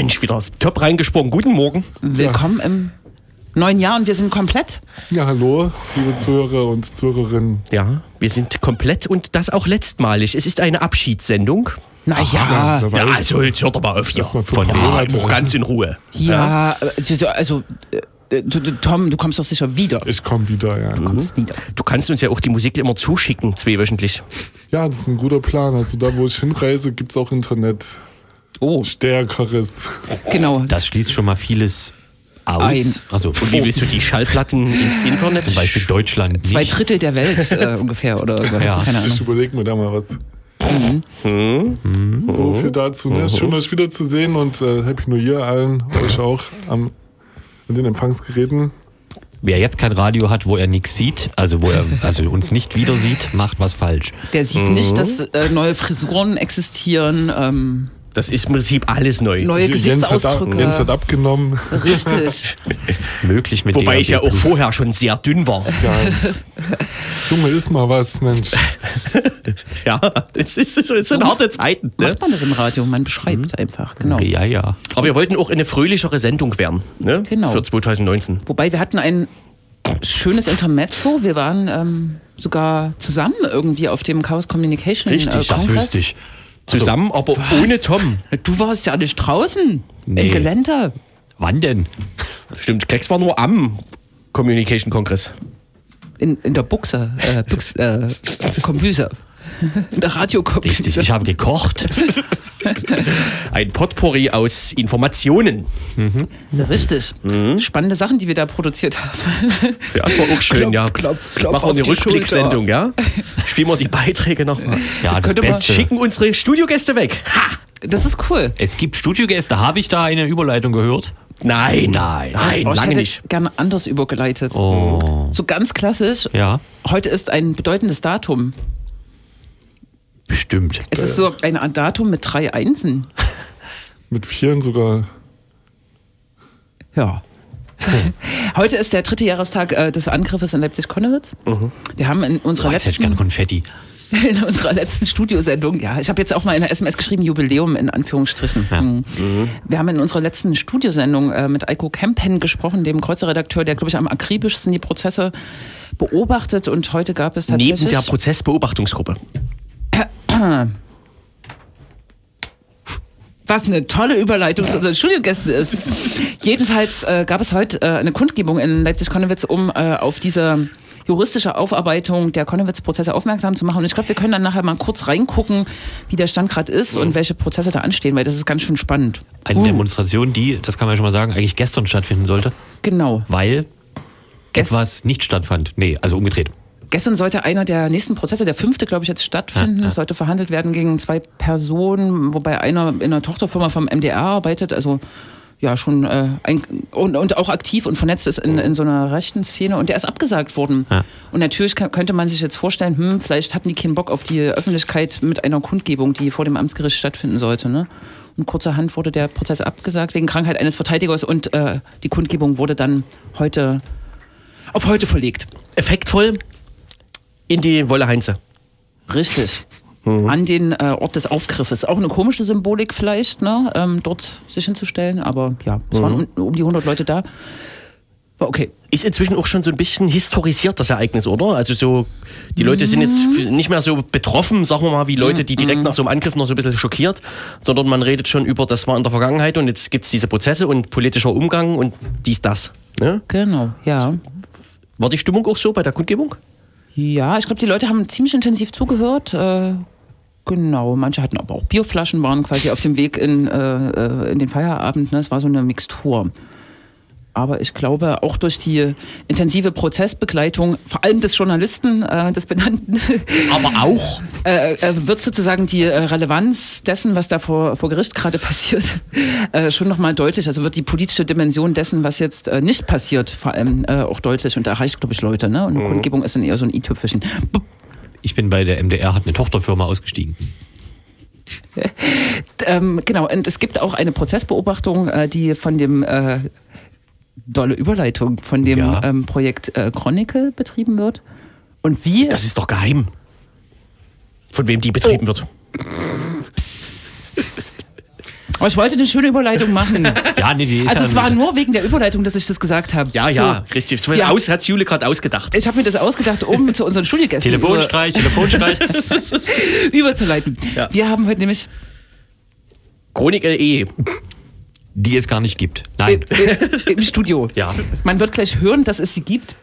Mensch, wieder top reingesprungen. Guten Morgen. Willkommen im neuen Jahr und wir sind komplett. Ja, hallo, liebe Zuhörer und Zuhörerinnen. Ja, wir sind komplett und das auch letztmalig. Es ist eine Abschiedssendung. Naja, ja, Ja, also jetzt hört aber auf hier. Mal Von Monate. wem? Ganz in Ruhe. ja, also, also äh, du, du, Tom, du kommst doch sicher wieder. Ich komme wieder, ja. Mhm. kommst wieder. Du kannst uns ja auch die Musik immer zuschicken, zweiwöchentlich. Ja, das ist ein guter Plan. Also da, wo ich hinreise, gibt es auch Internet. Oh, Stärkeres. genau. Das schließt schon mal vieles aus. Ein. Also Und wie willst du die Schallplatten ins Internet? zum Beispiel Deutschland Zwei nicht. Drittel der Welt äh, ungefähr oder irgendwas. Ja. Keine Ahnung. Ich überlege mir da mal was. Mhm. So viel dazu. Ne? Schön, euch wiederzusehen und äh, Happy New Year allen, euch auch am, mit den Empfangsgeräten. Wer jetzt kein Radio hat, wo er nichts sieht, also wo er also uns nicht wieder sieht, macht was falsch. Der sieht Mhm. nicht, dass äh, neue Frisuren existieren, ähm, Das ist im Prinzip alles neu. neue Jens hat, ab, Gesichtsausdrücke. Jens hat abgenommen. Richtig. Möglich mit Wobei ich ja auch vorher schon sehr dünn war. Ja. Junge, ist mal was, Mensch. Ja, das, ist, das sind harte Zeiten. Ne? Macht man das im Radio? Man beschreibt einfach, genau. Ja, ja. Aber wir wollten auch eine fröhlichere Sendung werden. Ne? Genau. Für 2019. Wobei wir hatten ein schönes Intermezzo. Wir waren ähm, sogar zusammen irgendwie auf dem Chaos Communication Richtig, äh, das wüsste ich. Zusammen, aber Was? ohne Tom. Du warst ja nicht draußen Nee. im Gelände. Wann denn? Stimmt, Klecks war nur am Communication Kongress. In, in der Buchse, äh, Büchs, äh, Kombüse. In der Radiokombüse. Richtig, ich habe gekocht. Ein Potpourri aus Informationen. Richtig. Mhm. Spannende Sachen, die wir da produziert haben. Das war auch schön, Klopf, ja. klopf, klopf Machen wir eine die Rückblicksendung, ja? Spielen wir die Beiträge nochmal. Ja, das, könnte man- Beste. Schicken unsere Studiogäste weg. Ha! Das ist cool. Es gibt Studiogäste. Habe ich da eine Überleitung gehört? Nein, nein, nein, Oh, ich lange hätte nicht. gerne anders übergeleitet. Oh. So ganz klassisch. Ja, Heute ist ein bedeutendes Datum. Bestimmt. Es ist so ein Datum mit drei Einsen. Mit Vieren sogar. Ja. Heute ist der dritte Jahrestag äh, des Angriffes in Leipzig-Konnewitz. Wir haben in unserer, Boah, jetzt hätte ich gern letzten, Konfetti. in unserer letzten Studiosendung, ja, ich habe jetzt auch mal in der SMS geschrieben, Jubiläum in Anführungsstrichen. Ja. Mhm. Wir haben in unserer letzten Studiosendung äh, mit Eiko Kempen gesprochen, dem Kreuzerredakteur, der, glaube ich, am akribischsten die Prozesse beobachtet. Und heute gab es tatsächlich... Neben der Prozessbeobachtungsgruppe. Was eine tolle Überleitung zu unseren Studiogästen ist. Jedenfalls äh, gab es heute äh, eine Kundgebung in Leipzig-Konnewitz, um äh, auf diese juristische Aufarbeitung der Konnewitz-Prozesse aufmerksam zu machen. Und ich glaube, wir können dann nachher mal kurz reingucken, wie der Stand gerade ist und welche Prozesse da anstehen, weil das ist ganz schön spannend. Eine Demonstration, die, das kann man ja schon mal sagen, eigentlich gestern stattfinden sollte, Genau. weil Gest- etwas nicht stattfand. Nee, also umgedreht. Gestern sollte einer der nächsten Prozesse, der fünfte, glaube ich, jetzt stattfinden. Es sollte verhandelt werden gegen zwei Personen, wobei einer in einer Tochterfirma vom MDR arbeitet, also ja schon äh, ein, und, und auch aktiv und vernetzt ist in, in so einer rechten Szene und der ist abgesagt worden. Ja. Und natürlich kann, könnte man sich jetzt vorstellen, hm, vielleicht hatten die keinen Bock auf die Öffentlichkeit mit einer Kundgebung, die vor dem Amtsgericht stattfinden sollte. Ne? Und kurzerhand wurde der Prozess abgesagt wegen Krankheit eines Verteidigers und äh, die Kundgebung wurde dann heute auf heute verlegt. Effektvoll in die Wolle Heinze. Richtig. Mhm. An den äh, Ort des Aufgriffes. Auch eine komische Symbolik vielleicht, ne? ähm, dort sich hinzustellen. Aber ja, es Mhm. waren um, um die 100 Leute da. War okay. Ist inzwischen auch schon so ein bisschen historisiert, das Ereignis, oder? Also so, die Leute sind jetzt f- nicht mehr so betroffen, sagen wir mal, wie Leute, die direkt nach so einem Angriff noch so ein bisschen schockiert, sondern man redet schon über, das war in der Vergangenheit und jetzt gibt es diese Prozesse und politischer Umgang und dies, das. Ne? Genau, ja. War die Stimmung auch so bei der Kundgebung? Ja, ich glaube, die Leute haben ziemlich intensiv zugehört. Äh, genau, manche hatten aber auch Bierflaschen, waren quasi auf dem Weg in, äh, äh, in den Feierabend. Ne? Es war so eine Mixtur. Aber ich glaube, auch durch die intensive Prozessbegleitung, vor allem des Journalisten, äh, des Benannten, Aber auch. äh, äh, wird sozusagen die äh, Relevanz dessen, was da vor, vor Gericht gerade passiert, äh, schon nochmal deutlich. Also wird die politische Dimension dessen, was jetzt äh, nicht passiert, vor allem äh, auch deutlich und erreicht, glaube ich, Leute. Ne? Und eine Kundgebung ist dann eher so ein i-Tüpfelchen. Ich bin bei der MDR, hat eine Tochterfirma ausgestiegen. Ähm, genau, und es gibt auch eine Prozessbeobachtung, äh, die von dem äh, dolle Überleitung von dem Ja. ähm, Projekt äh, Chronicle betrieben wird. Und wie Das ist doch geheim. Von wem die betrieben wird. Aber ich wollte eine schöne Überleitung machen. Ja, nee, die ist Also ja es war nur wegen der Überleitung, dass ich das gesagt habe. Ja, ja, richtig. Das Ja. aus, hat Jule gerade ausgedacht. Ich habe mir das ausgedacht, um zu unseren Studiogästen Telefonstreich, Telefonstreich. überzuleiten. Ja. Wir haben heute nämlich Chronik LE. Die es gar nicht gibt. Nein. im, im Studio. Ja. Man wird gleich hören, dass es sie gibt.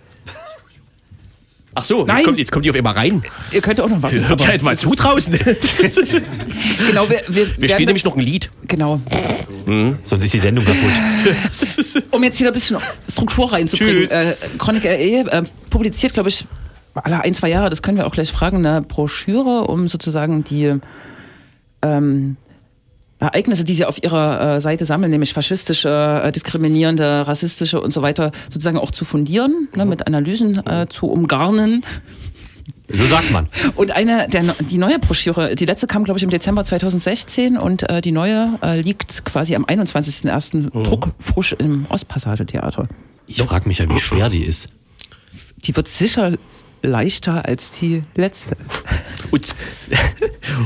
Ach so, Nein. jetzt kommt, jetzt kommt die auf einmal rein. Ihr könnt auch noch warten. Hört ja aber- etwa zu draußen. Wir genau, wir, wir, werden spielen nämlich noch ein Lied. Genau. Sonst ist die Sendung kaputt. Um jetzt wieder ein bisschen Struktur reinzubringen. Äh, Chronik LE äh, publiziert, glaube ich, alle ein, zwei Jahre, das können wir auch gleich fragen, eine Broschüre, um sozusagen die ähm, Ereignisse, die sie auf ihrer äh, Seite sammeln, nämlich faschistische, äh, diskriminierende, rassistische und so weiter, sozusagen auch zu fundieren, ne, mit Analysen äh, zu umgarnen. So sagt man. Und eine, der, die neue Broschüre, die letzte kam, glaube ich, im Dezember 2016 und äh, die neue äh, liegt quasi am 21.01. druckfrisch im Ostpassage-Theater. Ich frage mich ja, wie schwer die ist. Die wird sicher leichter als die letzte. Und,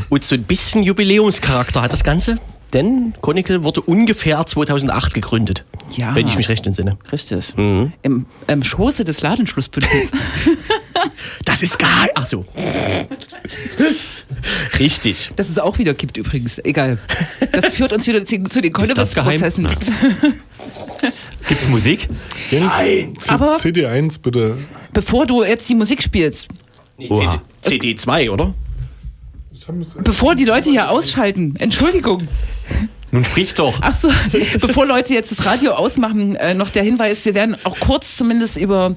und so ein bisschen Jubiläumscharakter hat das Ganze. Denn Chronicle wurde ungefähr 2008 gegründet. Ja. Wenn ich mich recht entsinne. Richtig. Im, Im Schoße des Ladenschlussbündnisses. Das ist geil. Ach so. Richtig. Das ist auch wieder kippt übrigens. Egal. Das führt uns wieder zu, zu den? Kontoprozessen. Gibt's Musik? Jens, Aber- CD1 bitte. Bevor du jetzt die Musik spielst, Oha. CD, CD2, oder? Bevor die Leute hier ausschalten, Entschuldigung. Nun sprich doch. Ach so, bevor Leute jetzt das Radio ausmachen, äh, noch der Hinweis, wir werden auch kurz zumindest über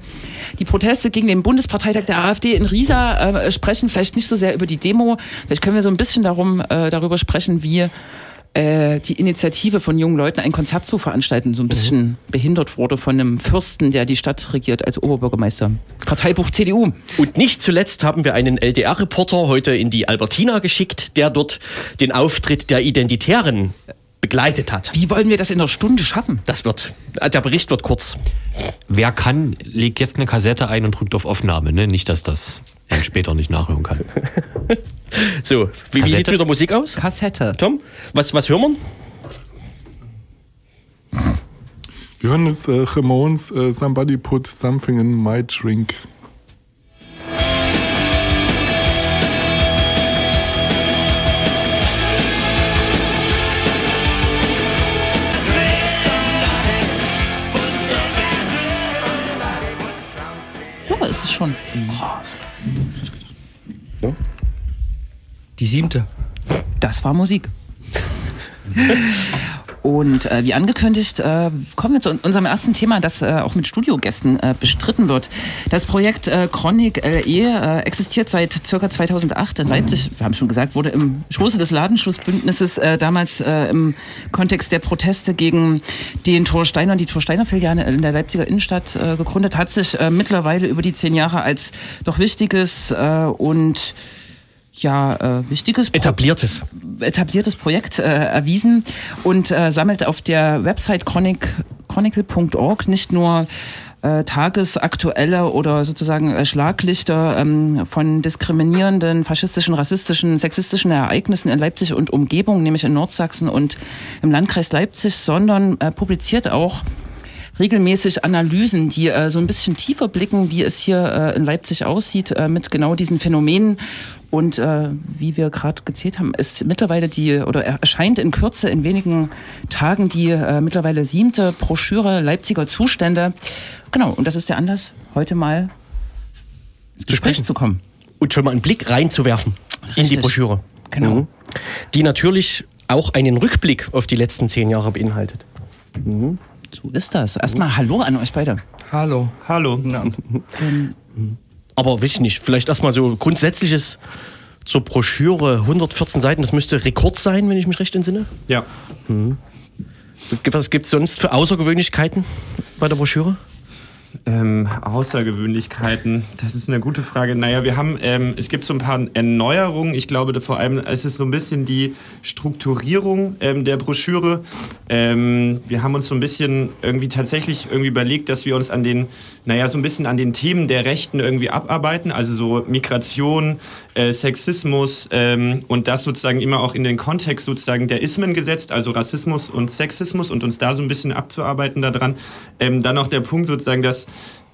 die Proteste gegen den Bundesparteitag der AfD in Riesa äh, sprechen, vielleicht nicht so sehr über die Demo, vielleicht können wir so ein bisschen darum, äh, darüber sprechen, wie äh, die Initiative von jungen Leuten, ein Konzert zu veranstalten, so ein bisschen behindert wurde von einem Fürsten, der die Stadt regiert als Oberbürgermeister. Parteibuch CDU. Und nicht zuletzt haben wir einen LDR-Reporter heute in die Albertina geschickt, der dort den Auftritt der Identitären begleitet hat. Wie wollen wir das in einer Stunde schaffen? Das wird, äh, der Bericht wird kurz. Wer kann, legt jetzt eine Kassette ein und drückt auf Aufnahme. Ne? Nicht, dass das man später nicht nachhören kann. So, wie, wie sieht wieder Musik aus? Kassette. Tom, was, was hören wir? Wir hören jetzt äh, Ramones äh, Somebody Put Something in My Drink. Ja, ist es schon. Die siebte. Das war Musik. Und äh, wie angekündigt, äh, kommen wir zu unserem ersten Thema, das äh, auch mit Studiogästen äh, bestritten wird. Das Projekt äh, Chronik LE äh, existiert seit circa 2008 in Leipzig. Wir haben schon gesagt, wurde im Schoße des Ladenschussbündnisses äh, damals im Kontext der Proteste gegen den Torsteiner und die Torsteiner Filiale in der Leipziger Innenstadt gegründet, hat sich mittlerweile über die zehn Jahre als doch wichtiges und ja, äh, wichtiges Pro- Etabliertes. etabliertes Projekt äh, erwiesen und äh, sammelt auf der Website chronic, chronicle.org nicht nur äh, tagesaktuelle oder sozusagen äh, Schlaglichter ähm, von diskriminierenden, faschistischen, rassistischen, sexistischen Ereignissen in Leipzig und Umgebung, nämlich in Nordsachsen und im Landkreis Leipzig, sondern äh, publiziert auch regelmäßig Analysen, die äh, so ein bisschen tiefer blicken, wie es hier äh, in Leipzig aussieht, äh, mit genau diesen Phänomenen. Und äh, wie wir gerade gezählt haben, ist mittlerweile die, oder erscheint in Kürze in wenigen Tagen die äh, mittlerweile siebte Broschüre Leipziger Zustände. Genau, und das ist der Anlass, heute mal ins Gespräch sprechen. zu kommen. Und schon mal einen Blick reinzuwerfen in die Richtig. Broschüre. Genau. Mhm. Die natürlich auch einen Rückblick auf die letzten zehn Jahre beinhaltet. So ist das. Erstmal Hallo an euch beide. Hallo. Hallo. Guten Abend. Aber weiß ich nicht, vielleicht erstmal so grundsätzliches zur Broschüre. 114 Seiten, das müsste Rekord sein, wenn ich mich recht entsinne. Ja. Was gibt es sonst für Außergewöhnlichkeiten bei der Broschüre? Ähm, Außergewöhnlichkeiten, das ist eine gute Frage. Naja, wir haben, ähm, es gibt so ein paar Erneuerungen. Ich glaube, vor allem es ist so ein bisschen die Strukturierung ähm, der Broschüre. Ähm, wir haben uns so ein bisschen irgendwie tatsächlich irgendwie überlegt, dass wir uns an den, naja, so ein bisschen an den Themen der Rechten irgendwie abarbeiten. Also so Migration, äh, Sexismus ähm, und das sozusagen immer auch in den Kontext sozusagen der Ismen gesetzt, also Rassismus und Sexismus und uns da so ein bisschen abzuarbeiten daran. Ähm, dann noch der Punkt sozusagen, dass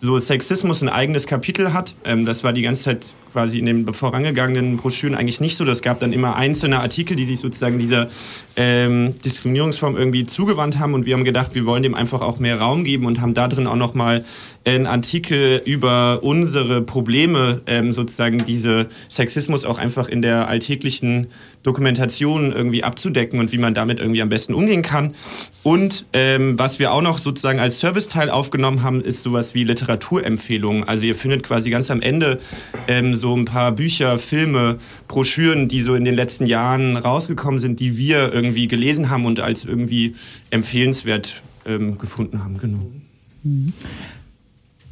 so Sexismus ein eigenes Kapitel hat. Ähm, das war die ganze Zeit quasi in den vorangegangenen Broschüren eigentlich nicht so. Das gab dann immer einzelne Artikel, die sich sozusagen dieser ähm, Diskriminierungsform irgendwie zugewandt haben. Und wir haben gedacht, wir wollen dem einfach auch mehr Raum geben und haben da drin auch nochmal einen Artikel über unsere Probleme, ähm, sozusagen diese Sexismus auch einfach in der alltäglichen Dokumentation irgendwie abzudecken und wie man damit irgendwie am besten umgehen kann. Und ähm, was wir auch noch sozusagen als Serviceteil aufgenommen haben, ist sowas wie Literaturempfehlungen. Also ihr findet quasi ganz am Ende ähm, so ein paar Bücher, Filme, Broschüren, die so in den letzten Jahren rausgekommen sind, die wir irgendwie gelesen haben und als irgendwie empfehlenswert ähm, gefunden haben. Genau.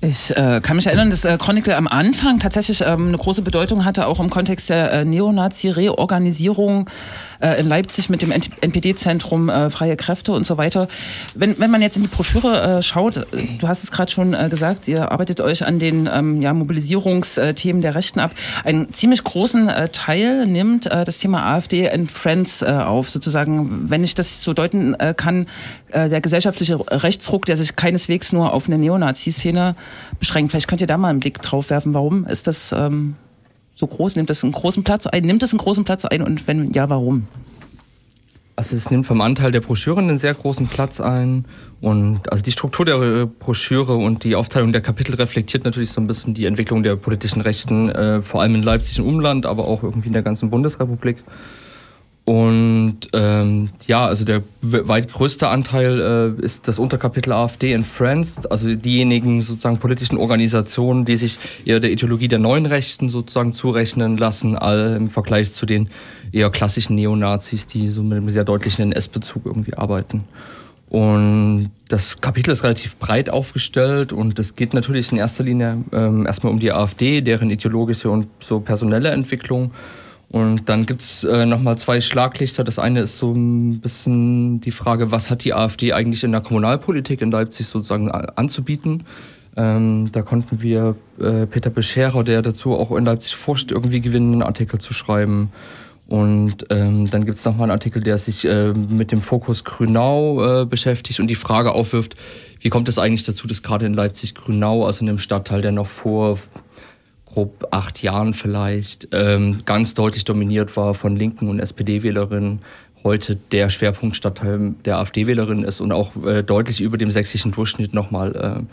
Ich äh, kann mich erinnern, dass äh, Chronicle am Anfang tatsächlich ähm, eine große Bedeutung hatte, auch im Kontext der äh, Neonazi-Reorganisierung äh, in Leipzig mit dem NPD-Zentrum äh, Freie Kräfte und so weiter. Wenn, wenn man jetzt in die Broschüre äh, schaut, äh, du hast es gerade schon äh, gesagt, ihr arbeitet euch an den ähm, ja, Mobilisierungsthemen der Rechten ab. Einen ziemlich großen äh, Teil nimmt das Thema AfD and Friends auf, sozusagen, wenn ich das so deuten kann, der gesellschaftliche Rechtsruck, der sich keineswegs nur auf eine Neonazi-Szene beschränkt. Vielleicht könnt ihr da mal einen Blick drauf werfen. Warum ist das ähm, so groß? Nimmt das einen großen Platz ein? Nimmt es einen großen Platz ein und wenn ja, warum? Also es nimmt vom Anteil der Broschüren einen sehr großen Platz ein und also die Struktur der äh, Broschüre und die Aufteilung der Kapitel reflektiert natürlich so ein bisschen die Entwicklung der politischen Rechten, äh, vor allem in Leipzig und Umland, aber auch irgendwie in der ganzen Bundesrepublik. Und ähm, ja, also der weit größte Anteil äh, ist das Unterkapitel AfD and Friends, also diejenigen sozusagen politischen Organisationen, die sich eher der Ideologie der neuen Rechten sozusagen zurechnen lassen, all im Vergleich zu den eher klassischen Neonazis, die so mit einem sehr deutlichen NS-Bezug irgendwie arbeiten. Und das Kapitel ist relativ breit aufgestellt und es geht natürlich in erster Linie ähm, erstmal um die AfD, deren ideologische und so personelle Entwicklung. Und dann gibt's äh, nochmal zwei Schlaglichter. Das eine ist so ein bisschen die Frage, was hat die AfD eigentlich in der Kommunalpolitik in Leipzig sozusagen anzubieten? Ähm, da konnten wir äh, Peter Bescherer, der dazu auch in Leipzig forscht, irgendwie gewinnen, einen Artikel zu schreiben. Und ähm, dann gibt's noch nochmal einen Artikel, der sich äh, mit dem Fokus Grünau äh, beschäftigt und die Frage aufwirft, wie kommt es eigentlich dazu, dass gerade in Leipzig-Grünau, also in einem Stadtteil, der noch vor grob acht Jahren vielleicht, ähm, ganz deutlich dominiert war von Linken und SPD-Wählerinnen, heute der Schwerpunktstadtteil der AfD-Wählerinnen ist und auch äh, deutlich über dem sächsischen Durchschnitt nochmal äh,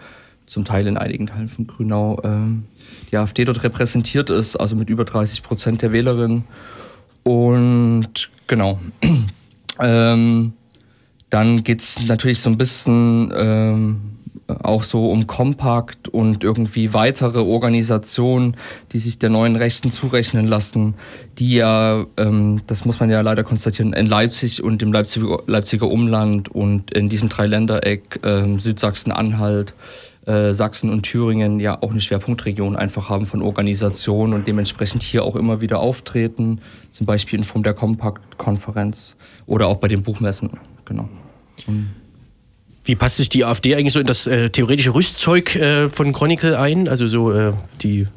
zum Teil in einigen Teilen von Grünau ähm, die AfD dort repräsentiert ist, also mit über 30 Prozent der Wählerinnen. Und genau. ähm, dann geht's natürlich so ein bisschen ähm, auch so um Kompakt und irgendwie weitere Organisationen, die sich der neuen Rechten zurechnen lassen, die ja, ähm, das muss man ja leider konstatieren, in Leipzig und im Leipziger, Leipziger Umland und in diesem Dreiländereck ähm, Südsachsen-Anhalt, äh, Sachsen und Thüringen ja auch eine Schwerpunktregion einfach haben von Organisationen und dementsprechend hier auch immer wieder auftreten, zum Beispiel in Form der Kompakt-Konferenz oder auch bei den Buchmessen, genau. Wie passt sich die AfD eigentlich so in das äh, theoretische Rüstzeug äh, von Chronicle ein? Also so äh, die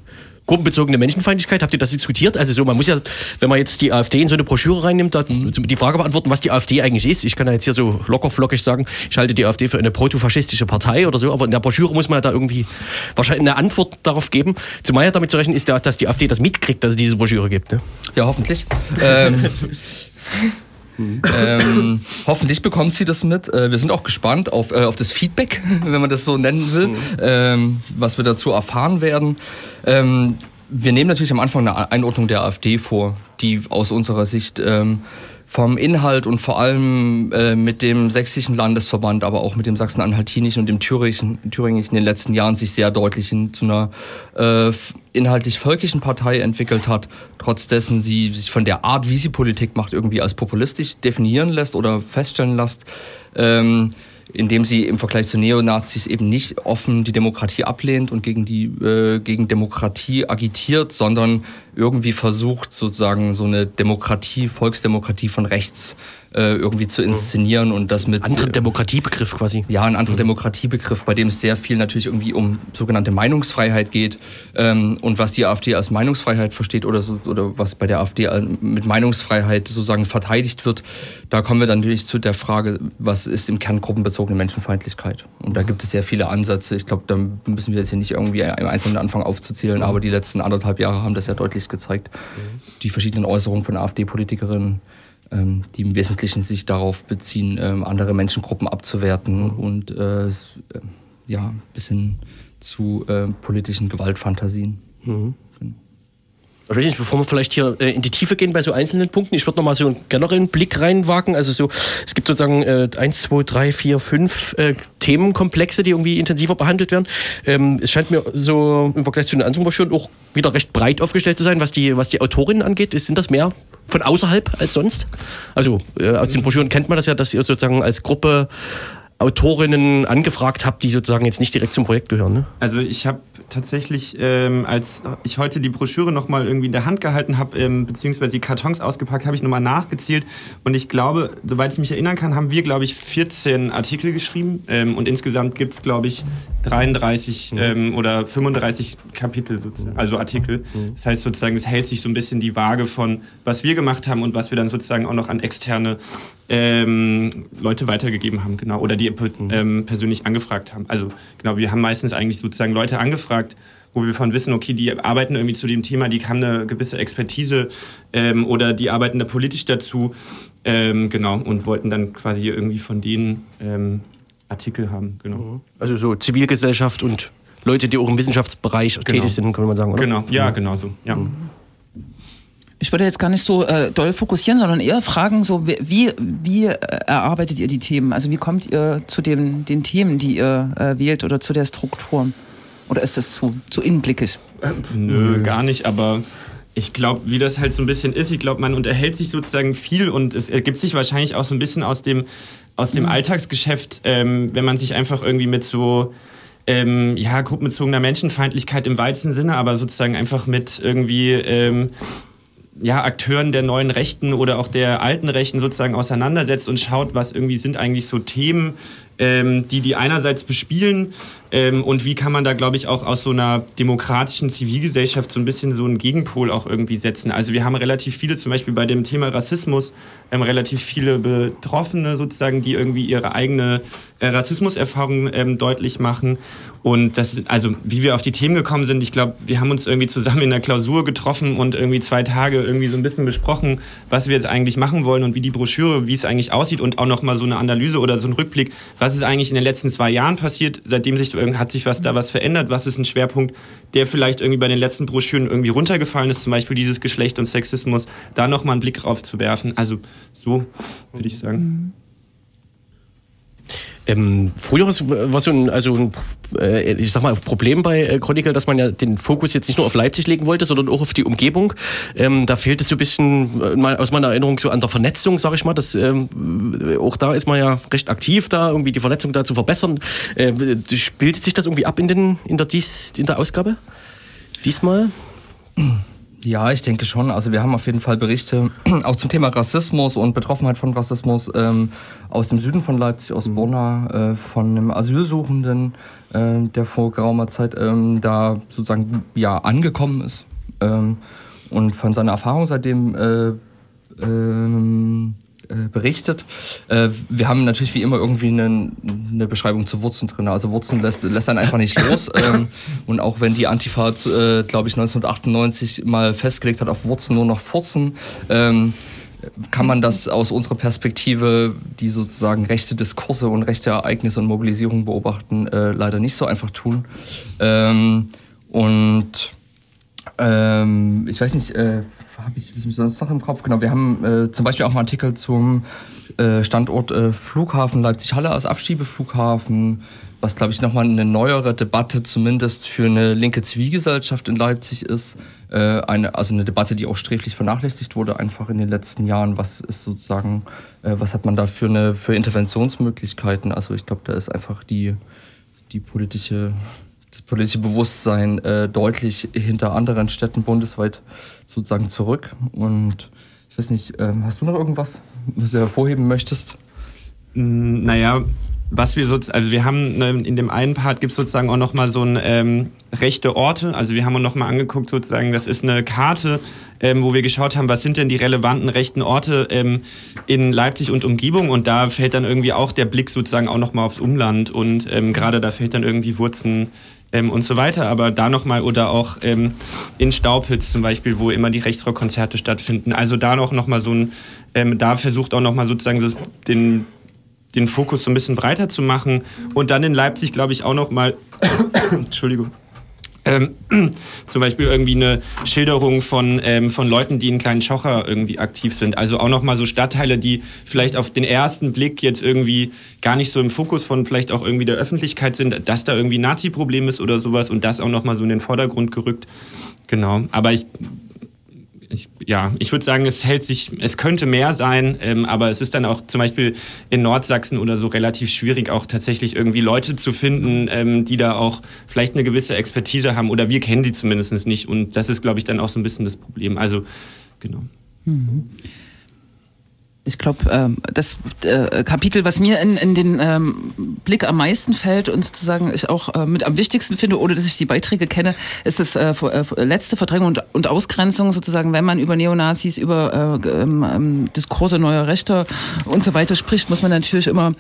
gruppenbezogene Menschenfeindlichkeit, habt ihr das diskutiert? Also so, man muss ja, wenn man jetzt die AfD in so eine Broschüre reinnimmt, da, die Frage beantworten, was die AfD eigentlich ist. Ich kann ja jetzt hier so lockerflockig sagen, ich halte die AfD für eine protofaschistische Partei oder so, aber in der Broschüre muss man ja da irgendwie wahrscheinlich eine Antwort darauf geben. Zumal ja damit zu rechnen ist, dass die AfD das mitkriegt, dass es diese Broschüre gibt. Ne? Ja, hoffentlich. ähm, ähm, hoffentlich bekommt sie das mit. Äh, wir sind auch gespannt auf, äh, auf das Feedback, wenn man das so nennen will, ähm, was wir dazu erfahren werden. Ähm, wir nehmen natürlich am Anfang eine Einordnung der AfD vor, die aus unserer Sicht ähm, vom Inhalt und vor allem äh, mit dem sächsischen Landesverband, aber auch mit dem sachsen-anhaltinischen und dem thüringischen, thüringischen in den letzten Jahren sich sehr deutlich hin zu einer äh, inhaltlich völkischen Partei entwickelt hat, trotz dessen sie sich von der Art, wie sie Politik macht, irgendwie als populistisch definieren lässt oder feststellen lässt. Ähm, indem sie im Vergleich zu Neonazis eben nicht offen die Demokratie ablehnt und gegen die äh, gegen Demokratie agitiert, sondern irgendwie versucht sozusagen so eine Demokratie, Volksdemokratie von rechts äh, irgendwie zu inszenieren und das mit Anderer Demokratiebegriff quasi. ja, ein anderer Demokratiebegriff, bei dem es sehr viel natürlich irgendwie um sogenannte Meinungsfreiheit geht. Ähm, und was die AfD als Meinungsfreiheit versteht oder, so, oder was bei der AfD mit Meinungsfreiheit sozusagen verteidigt wird, da kommen wir dann natürlich zu der Frage, was ist im Kern gruppenbezogene Menschenfeindlichkeit? Und da gibt es sehr viele Ansätze. Ich glaube, da müssen wir jetzt hier nicht irgendwie im Einzelnen anfangen aufzuzählen, aber die letzten anderthalb Jahre haben das ja deutlich gezeigt. Die verschiedenen Äußerungen von AfD-Politikerinnen die im Wesentlichen sich darauf beziehen, ähm, andere Menschengruppen abzuwerten und äh, ja, bis hin zu äh, politischen Gewaltfantasien. Ich weiß nicht, bevor wir vielleicht hier äh, in die Tiefe gehen bei so einzelnen Punkten, ich würde noch mal so einen generellen Blick reinwagen. Also so, es gibt sozusagen äh, eins, zwei, drei, vier, fünf äh, Themenkomplexe, die irgendwie intensiver behandelt werden. Ähm, es scheint mir so im Vergleich zu den anderen Broschüren auch wieder recht breit aufgestellt zu sein, was die, was die Autorinnen angeht. Ist, sind das mehr von außerhalb als sonst? Also äh, aus den Broschüren kennt man das ja, dass ihr sozusagen als Gruppe Autorinnen angefragt habt, die sozusagen jetzt nicht direkt zum Projekt gehören. Ne? Also ich habe tatsächlich, ähm, als ich heute die Broschüre nochmal irgendwie in der Hand gehalten habe, ähm, beziehungsweise die Kartons ausgepackt, habe ich nochmal nachgezählt. Und ich glaube, soweit ich mich erinnern kann, haben wir, glaube ich, 14 Artikel geschrieben. Ähm, und insgesamt gibt es, glaube ich, 33 ähm, oder 35 Kapitel, sozusagen, also Artikel. Das heißt sozusagen, es hält sich so ein bisschen die Waage von, was wir gemacht haben und was wir dann sozusagen auch noch an externe ähm, Leute weitergegeben haben, genau, oder die ähm, persönlich angefragt haben. Also genau, wir haben meistens eigentlich sozusagen Leute angefragt, wo wir von wissen, okay, die arbeiten irgendwie zu dem Thema, die haben eine gewisse Expertise ähm, oder die arbeiten da politisch dazu, ähm, genau, und wollten dann quasi irgendwie von denen ähm, Artikel haben, genau. Also so Zivilgesellschaft und Leute, die auch im Wissenschaftsbereich tätig sind, kann man sagen, oder? Genau, ja, genau so, ja. Ich würde jetzt gar nicht so äh, doll fokussieren, sondern eher fragen, so wie, wie, äh, erarbeitet ihr die Themen? Also wie kommt ihr zu dem, den Themen, die ihr äh, wählt oder zu der Struktur? Oder ist das zu, zu innenblickig? Nö, gar nicht, aber ich glaube, wie das halt so ein bisschen ist, ich glaube, man unterhält sich sozusagen viel und es ergibt sich wahrscheinlich auch so ein bisschen aus dem, aus dem Alltagsgeschäft, ähm, wenn man sich einfach irgendwie mit so ähm, ja, gruppenbezogener Menschenfeindlichkeit im weitesten Sinne, aber sozusagen einfach mit irgendwie ähm, ja, Akteuren der neuen Rechten oder auch der alten Rechten sozusagen auseinandersetzt und schaut, was irgendwie sind eigentlich so Themen, ähm, die die einerseits bespielen ähm, und wie kann man da, glaube ich, auch aus so einer demokratischen Zivilgesellschaft so ein bisschen so einen Gegenpol auch irgendwie setzen. Also wir haben relativ viele, zum Beispiel bei dem Thema Rassismus, ähm, relativ viele Betroffene sozusagen, die irgendwie ihre eigene äh, Rassismuserfahrung ähm, deutlich machen. Und das, also wie wir auf die Themen gekommen sind, ich glaube, wir haben uns irgendwie zusammen in der Klausur getroffen und irgendwie zwei Tage irgendwie so ein bisschen besprochen, was wir jetzt eigentlich machen wollen und wie die Broschüre, wie es eigentlich aussieht und auch nochmal so eine Analyse oder so ein Rückblick, was ist eigentlich in den letzten zwei Jahren passiert, seitdem sich hat sich was da was verändert, was ist ein Schwerpunkt, der vielleicht irgendwie bei den letzten Broschüren irgendwie runtergefallen ist, zum Beispiel dieses Geschlecht und Sexismus, da nochmal einen Blick drauf zu werfen. Also so würde ich sagen. Ähm, früher war so ein, also ein, äh, ich sag mal, Problem bei äh, Chronicle, dass man ja den Fokus jetzt nicht nur auf Leipzig legen wollte, sondern auch auf die Umgebung. Ähm, da fehlt es so ein bisschen äh, aus meiner Erinnerung so an der Vernetzung, sag ich mal. Das, ähm, auch da ist man ja recht aktiv, da irgendwie die Vernetzung da zu verbessern. Äh, bildet sich das irgendwie ab in, den, in, der, dies, in der Ausgabe? Diesmal? Ja, ich denke schon. Also wir haben auf jeden Fall Berichte auch zum Thema Rassismus und Betroffenheit von Rassismus ähm, aus dem Süden von Leipzig, aus Borna, äh, von einem Asylsuchenden, äh, der vor geraumer Zeit ähm, da sozusagen ja angekommen ist ähm, und von seiner Erfahrung seitdem äh, ähm, äh, berichtet. Äh, wir haben natürlich wie immer irgendwie eine, eine Beschreibung zu Wurzeln drin. Also Wurzeln lässt, lässt dann einfach nicht los. Ähm, und auch wenn die Antifa, äh, glaube ich, 1998 mal festgelegt hat auf Wurzeln nur noch Furzen, ähm, kann man das aus unserer Perspektive, die sozusagen rechte Diskurse und rechte Ereignisse und Mobilisierung beobachten, äh, leider nicht so einfach tun. Ähm, und ich weiß nicht, äh, habe ich mir sonst noch im Kopf? Genau, wir haben äh, zum Beispiel auch einen Artikel zum äh, Standort äh, Flughafen Leipzig-Halle als Abschiebeflughafen, was glaube ich nochmal eine neuere Debatte zumindest für eine linke Zivilgesellschaft in Leipzig ist. Äh, eine, also eine Debatte, die auch sträflich vernachlässigt wurde einfach in den letzten Jahren. Was ist sozusagen, äh, was hat man da für, eine, für Interventionsmöglichkeiten? Also ich glaube, da ist einfach die, die politische das politische Bewusstsein äh, deutlich hinter anderen Städten bundesweit sozusagen zurück. Und ich weiß nicht, ähm, hast du noch irgendwas, was du hervorheben möchtest? Mm, Naja, was wir sozusagen, also wir haben ne, in dem einen Part gibt es sozusagen auch nochmal so ein ähm, rechte Orte. Also wir haben uns nochmal angeguckt, sozusagen, das ist eine Karte, ähm, wo wir geschaut haben, was sind denn die relevanten rechten Orte ähm, in Leipzig und Umgebung. Und da fällt dann irgendwie auch der Blick sozusagen auch nochmal aufs Umland. Und ähm, gerade da fällt dann irgendwie Wurzen ähm, und so weiter. Aber da nochmal oder auch ähm, in Staubhütz zum Beispiel, wo immer die Rechtsrockkonzerte stattfinden. Also da noch, noch mal so ein, ähm, da versucht auch nochmal sozusagen das, den den Fokus so ein bisschen breiter zu machen. Und dann in Leipzig, glaube ich, auch noch mal, Entschuldigung, ähm, zum Beispiel irgendwie eine Schilderung von, ähm, von Leuten, die in kleinen Schocher irgendwie aktiv sind. Also auch nochmal so Stadtteile, die vielleicht auf den ersten Blick jetzt irgendwie gar nicht so im Fokus von vielleicht auch irgendwie der Öffentlichkeit sind, dass da irgendwie Nazi-Problem ist oder sowas und das auch nochmal so in den Vordergrund gerückt. Genau. Aber ich ich, ja, ich würde sagen, es hält sich, es könnte mehr sein, ähm, aber es ist dann auch zum Beispiel in Nordsachsen oder so relativ schwierig, auch tatsächlich irgendwie Leute zu finden, ähm, die da auch vielleicht eine gewisse Expertise haben oder wir kennen die zumindest nicht und das ist, glaube ich, dann auch so ein bisschen das Problem. Also, genau. Ich glaube, ähm, das äh, Kapitel, was mir in, in den ähm, Blick am meisten fällt und sozusagen ich auch äh, mit am wichtigsten finde, ohne dass ich die Beiträge kenne, ist das äh, letzte Verdrängung und, Ausgrenzung sozusagen, wenn man über Neonazis, über äh, ähm, ähm, Diskurse neuer Rechte und so weiter spricht, muss man natürlich immer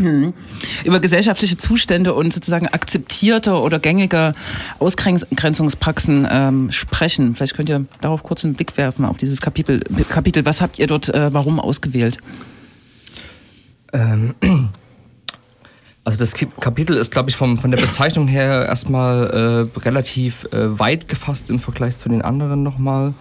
über gesellschaftliche Zustände und sozusagen akzeptierte oder gängige Ausgrenzungspraxen ähm, sprechen. Vielleicht könnt ihr darauf kurz einen Blick werfen auf dieses Kapitel. Kapitel. Was habt ihr dort, äh, warum ausgewählt? Ähm, also das Kapitel ist, glaube ich, vom, von der Bezeichnung her erstmal äh, relativ äh, weit gefasst im Vergleich zu den anderen nochmal. Ähm,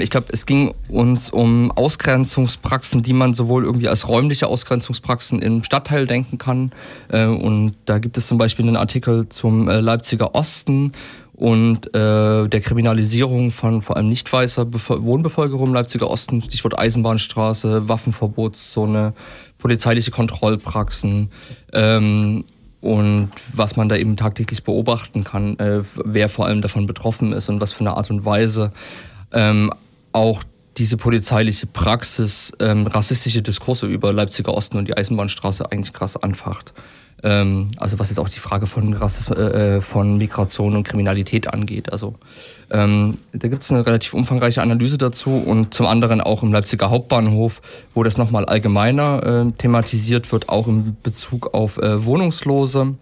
ich glaube, es ging uns um Ausgrenzungspraxen, die man sowohl irgendwie als räumliche Ausgrenzungspraxen im Stadtteil denken kann. Äh, und da gibt es zum Beispiel einen Artikel zum äh, Leipziger Osten und äh, der Kriminalisierung von vor allem nicht weißer Bevol Wohnbevölkerung im Leipziger Osten, Stichwort Eisenbahnstraße, Waffenverbotszone, polizeiliche Kontrollpraxen ähm, und was man da eben tagtäglich beobachten kann, äh, wer vor allem davon betroffen ist und was für eine Art und Weise ähm, auch diese polizeiliche Praxis ähm, rassistische Diskurse über Leipziger Osten und die Eisenbahnstraße eigentlich krass anfacht. Ähm, also was jetzt auch die Frage von, Rassismus, äh, von Migration und Kriminalität angeht. Also ähm, da gibt es eine relativ umfangreiche Analyse dazu und zum anderen auch im Leipziger Hauptbahnhof, wo das nochmal allgemeiner äh, thematisiert wird, auch in Bezug auf äh, Wohnungslose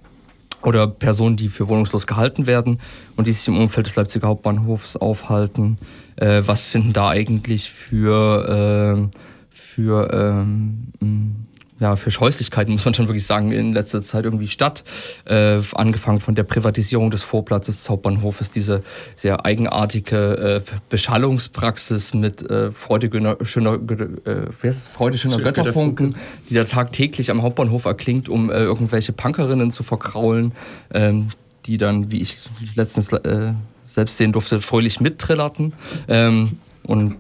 oder Personen, die für wohnungslos gehalten werden und die sich im Umfeld des Leipziger Hauptbahnhofs aufhalten. Äh, was finden da eigentlich für, äh, für, ähm, mh, ja, für Scheußlichkeiten, muss man schon wirklich sagen, in letzter Zeit irgendwie statt. Äh, angefangen von der Privatisierung des Vorplatzes des Hauptbahnhofes, diese sehr eigenartige äh, Beschallungspraxis mit äh, Freude, schöner, äh, wie heißt es? Freude Schöner Götterfunken, die da tagtäglich am Hauptbahnhof erklingt, um äh, irgendwelche Punkerinnen zu verkraulen, ähm, die dann, wie ich letztens äh, selbst sehen durfte, fröhlich mittrillerten. Ähm, und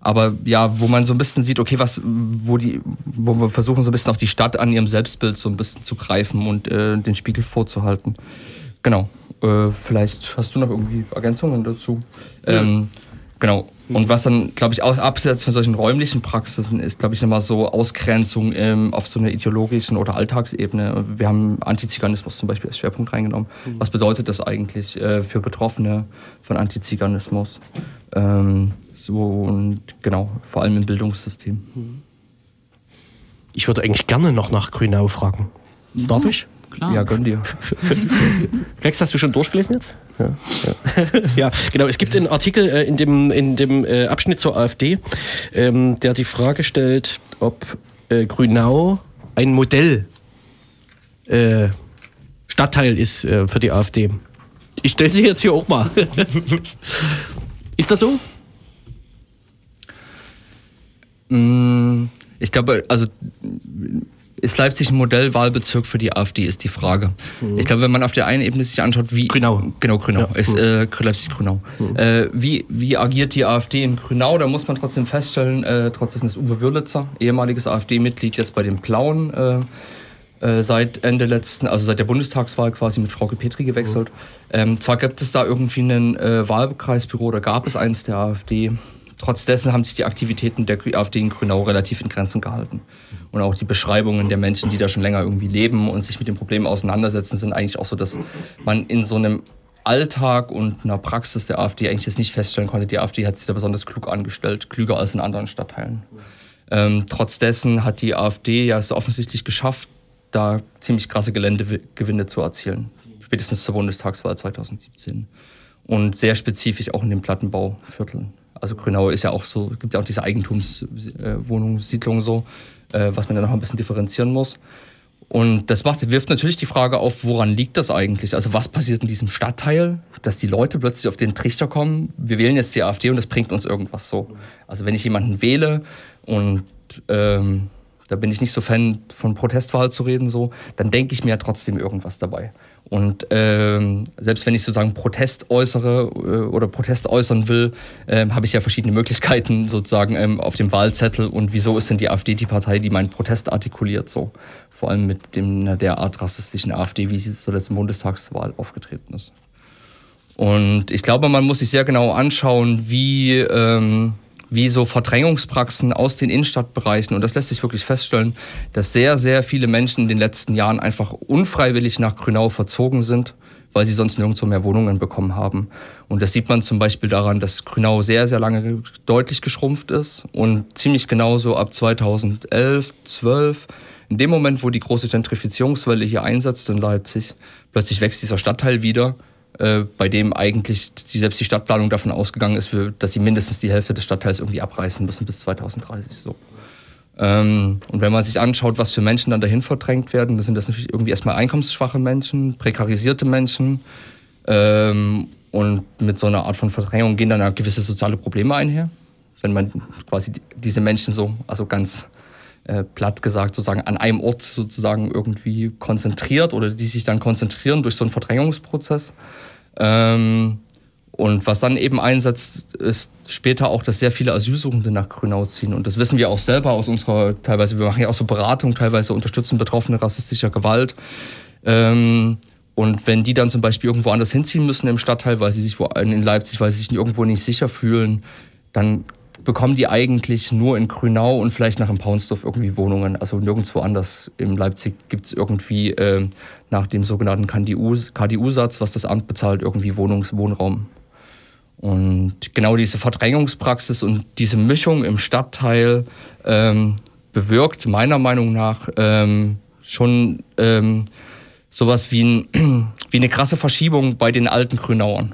aber ja, wo man so ein bisschen sieht, okay, was, wo die, wo wir versuchen so ein bisschen auch die Stadt an ihrem Selbstbild so ein bisschen zu greifen und äh, den Spiegel vorzuhalten. Genau. Äh, vielleicht hast du noch irgendwie Ergänzungen dazu. Ähm, genau. Und was dann, glaube ich, auch abseits von solchen räumlichen Praxisen ist, glaube ich, immer so Ausgrenzung ähm, auf so einer ideologischen oder Alltagsebene. Wir haben Antiziganismus zum Beispiel als Schwerpunkt reingenommen. Was bedeutet das eigentlich äh, für Betroffene von Antiziganismus? Ähm, so und genau, vor allem im Bildungssystem. Ich würde eigentlich gerne noch nach Grünau fragen. Darf ich? Klar. Ja, gönn dir. Rex, hast du schon durchgelesen jetzt? Ja, ja. ja genau. Es gibt einen Artikel äh, in dem, in dem äh, Abschnitt zur AfD, ähm, der die Frage stellt, ob äh, Grünau ein Modell äh, Stadtteil ist äh, für die AfD. Ich stelle sie jetzt hier auch mal. Ist das so? Mm, Ich glaube, also ist Leipzig ein Modellwahlbezirk für die AfD, ist die Frage. Ich glaube, wenn man auf der einen Ebene sich anschaut, wie. Grünau. Genau, Grünau. Ja. Ist, äh, Leipzig-Grünau. Äh, wie, wie agiert die AfD in Grünau? Da muss man trotzdem feststellen, äh, trotzdem ist Uwe Würlitzer, ehemaliges AfD-Mitglied, jetzt bei den Blauen. Äh, äh, seit Ende letzten, also seit der Bundestagswahl quasi mit Frauke Petri gewechselt. Ähm, zwar gibt es da irgendwie ein äh, Wahlkreisbüro oder gab es eins der AfD. Trotz dessen haben sich die Aktivitäten der AfD in Grünau relativ in Grenzen gehalten. Und auch die Beschreibungen der Menschen, die da schon länger irgendwie leben und sich mit dem Problem auseinandersetzen, sind eigentlich auch so, dass man in so einem Alltag und einer Praxis der AfD eigentlich jetzt nicht feststellen konnte, die AfD hat sich da besonders klug angestellt, klüger als in anderen Stadtteilen. Ähm, trotz dessen hat die AfD ja es offensichtlich geschafft, da ziemlich krasse Geländegewinne zu erzielen. Spätestens zur Bundestagswahl 2017. Und sehr spezifisch auch in den Plattenbauvierteln. Also Grünau ist ja auch so, gibt ja auch diese Eigentumswohnungssiedlung so, äh, was man da noch ein bisschen differenzieren muss. Und das macht, wirft natürlich die Frage auf, woran liegt das eigentlich? Also was passiert in diesem Stadtteil, dass die Leute plötzlich auf den Trichter kommen, wir wählen jetzt die AfD und das bringt uns irgendwas so. Also wenn ich jemanden wähle und ähm, da bin ich nicht so Fan von Protestwahl zu reden, so, dann denke ich mir ja trotzdem irgendwas dabei. Und ähm, selbst wenn ich sozusagen Protest äußere äh, oder Protest äußern will, ähm, habe ich ja verschiedene Möglichkeiten sozusagen ähm, auf dem Wahlzettel. Und wieso ist denn die AfD die Partei, die meinen Protest artikuliert? So vor allem mit dem derart rassistischen AfD, wie sie zur letzten Bundestagswahl aufgetreten ist. Und ich glaube, man muss sich sehr genau anschauen, wie ähm, wie so Verdrängungspraxen aus den Innenstadtbereichen, und das lässt sich wirklich feststellen, dass sehr, sehr viele Menschen in den letzten Jahren einfach unfreiwillig nach Grünau verzogen sind, weil sie sonst nirgendwo mehr Wohnungen bekommen haben. Und das sieht man zum Beispiel daran, dass Grünau sehr, sehr lange deutlich geschrumpft ist und ziemlich genauso ab 2011, 12, in dem Moment, wo die große Gentrifizierungswelle hier einsetzt in Leipzig, plötzlich wächst dieser Stadtteil wieder bei dem eigentlich die, selbst die Stadtplanung davon ausgegangen ist, dass sie mindestens die Hälfte des Stadtteils irgendwie abreißen müssen bis 2030. So. Ähm, und wenn man sich anschaut, was für Menschen dann dahin verdrängt werden, dann sind das natürlich irgendwie erstmal einkommensschwache Menschen, prekarisierte Menschen. Ähm, und mit so einer Art von Verdrängung gehen dann gewisse soziale Probleme einher. Wenn man quasi diese Menschen so, also ganz äh, platt gesagt, sozusagen an einem Ort sozusagen irgendwie konzentriert oder die sich dann konzentrieren durch so einen Verdrängungsprozess. Ähm, und was dann eben einsetzt, ist später auch, dass sehr viele Asylsuchende nach Grünau ziehen. Und das wissen wir auch selber aus unserer, teilweise, wir machen ja auch so Beratung, teilweise unterstützen Betroffene rassistischer Gewalt. Ähm, und wenn die dann zum Beispiel irgendwo anders hinziehen müssen im Stadtteil, weil sie sich wo, in Leipzig, weil sie sich irgendwo nicht sicher fühlen, dann bekommen die eigentlich nur in Grünau und vielleicht nach dem Paunsdorf irgendwie Wohnungen. Also nirgendwo anders. In Leipzig gibt es irgendwie äh, nach dem sogenannten KDU-Satz, was das Amt bezahlt, irgendwie Wohnungs Wohnraum. Und genau diese Verdrängungspraxis und diese Mischung im Stadtteil ähm, bewirkt meiner Meinung nach ähm, schon ähm, sowas wie, ein, wie eine krasse Verschiebung bei den alten Grünauern.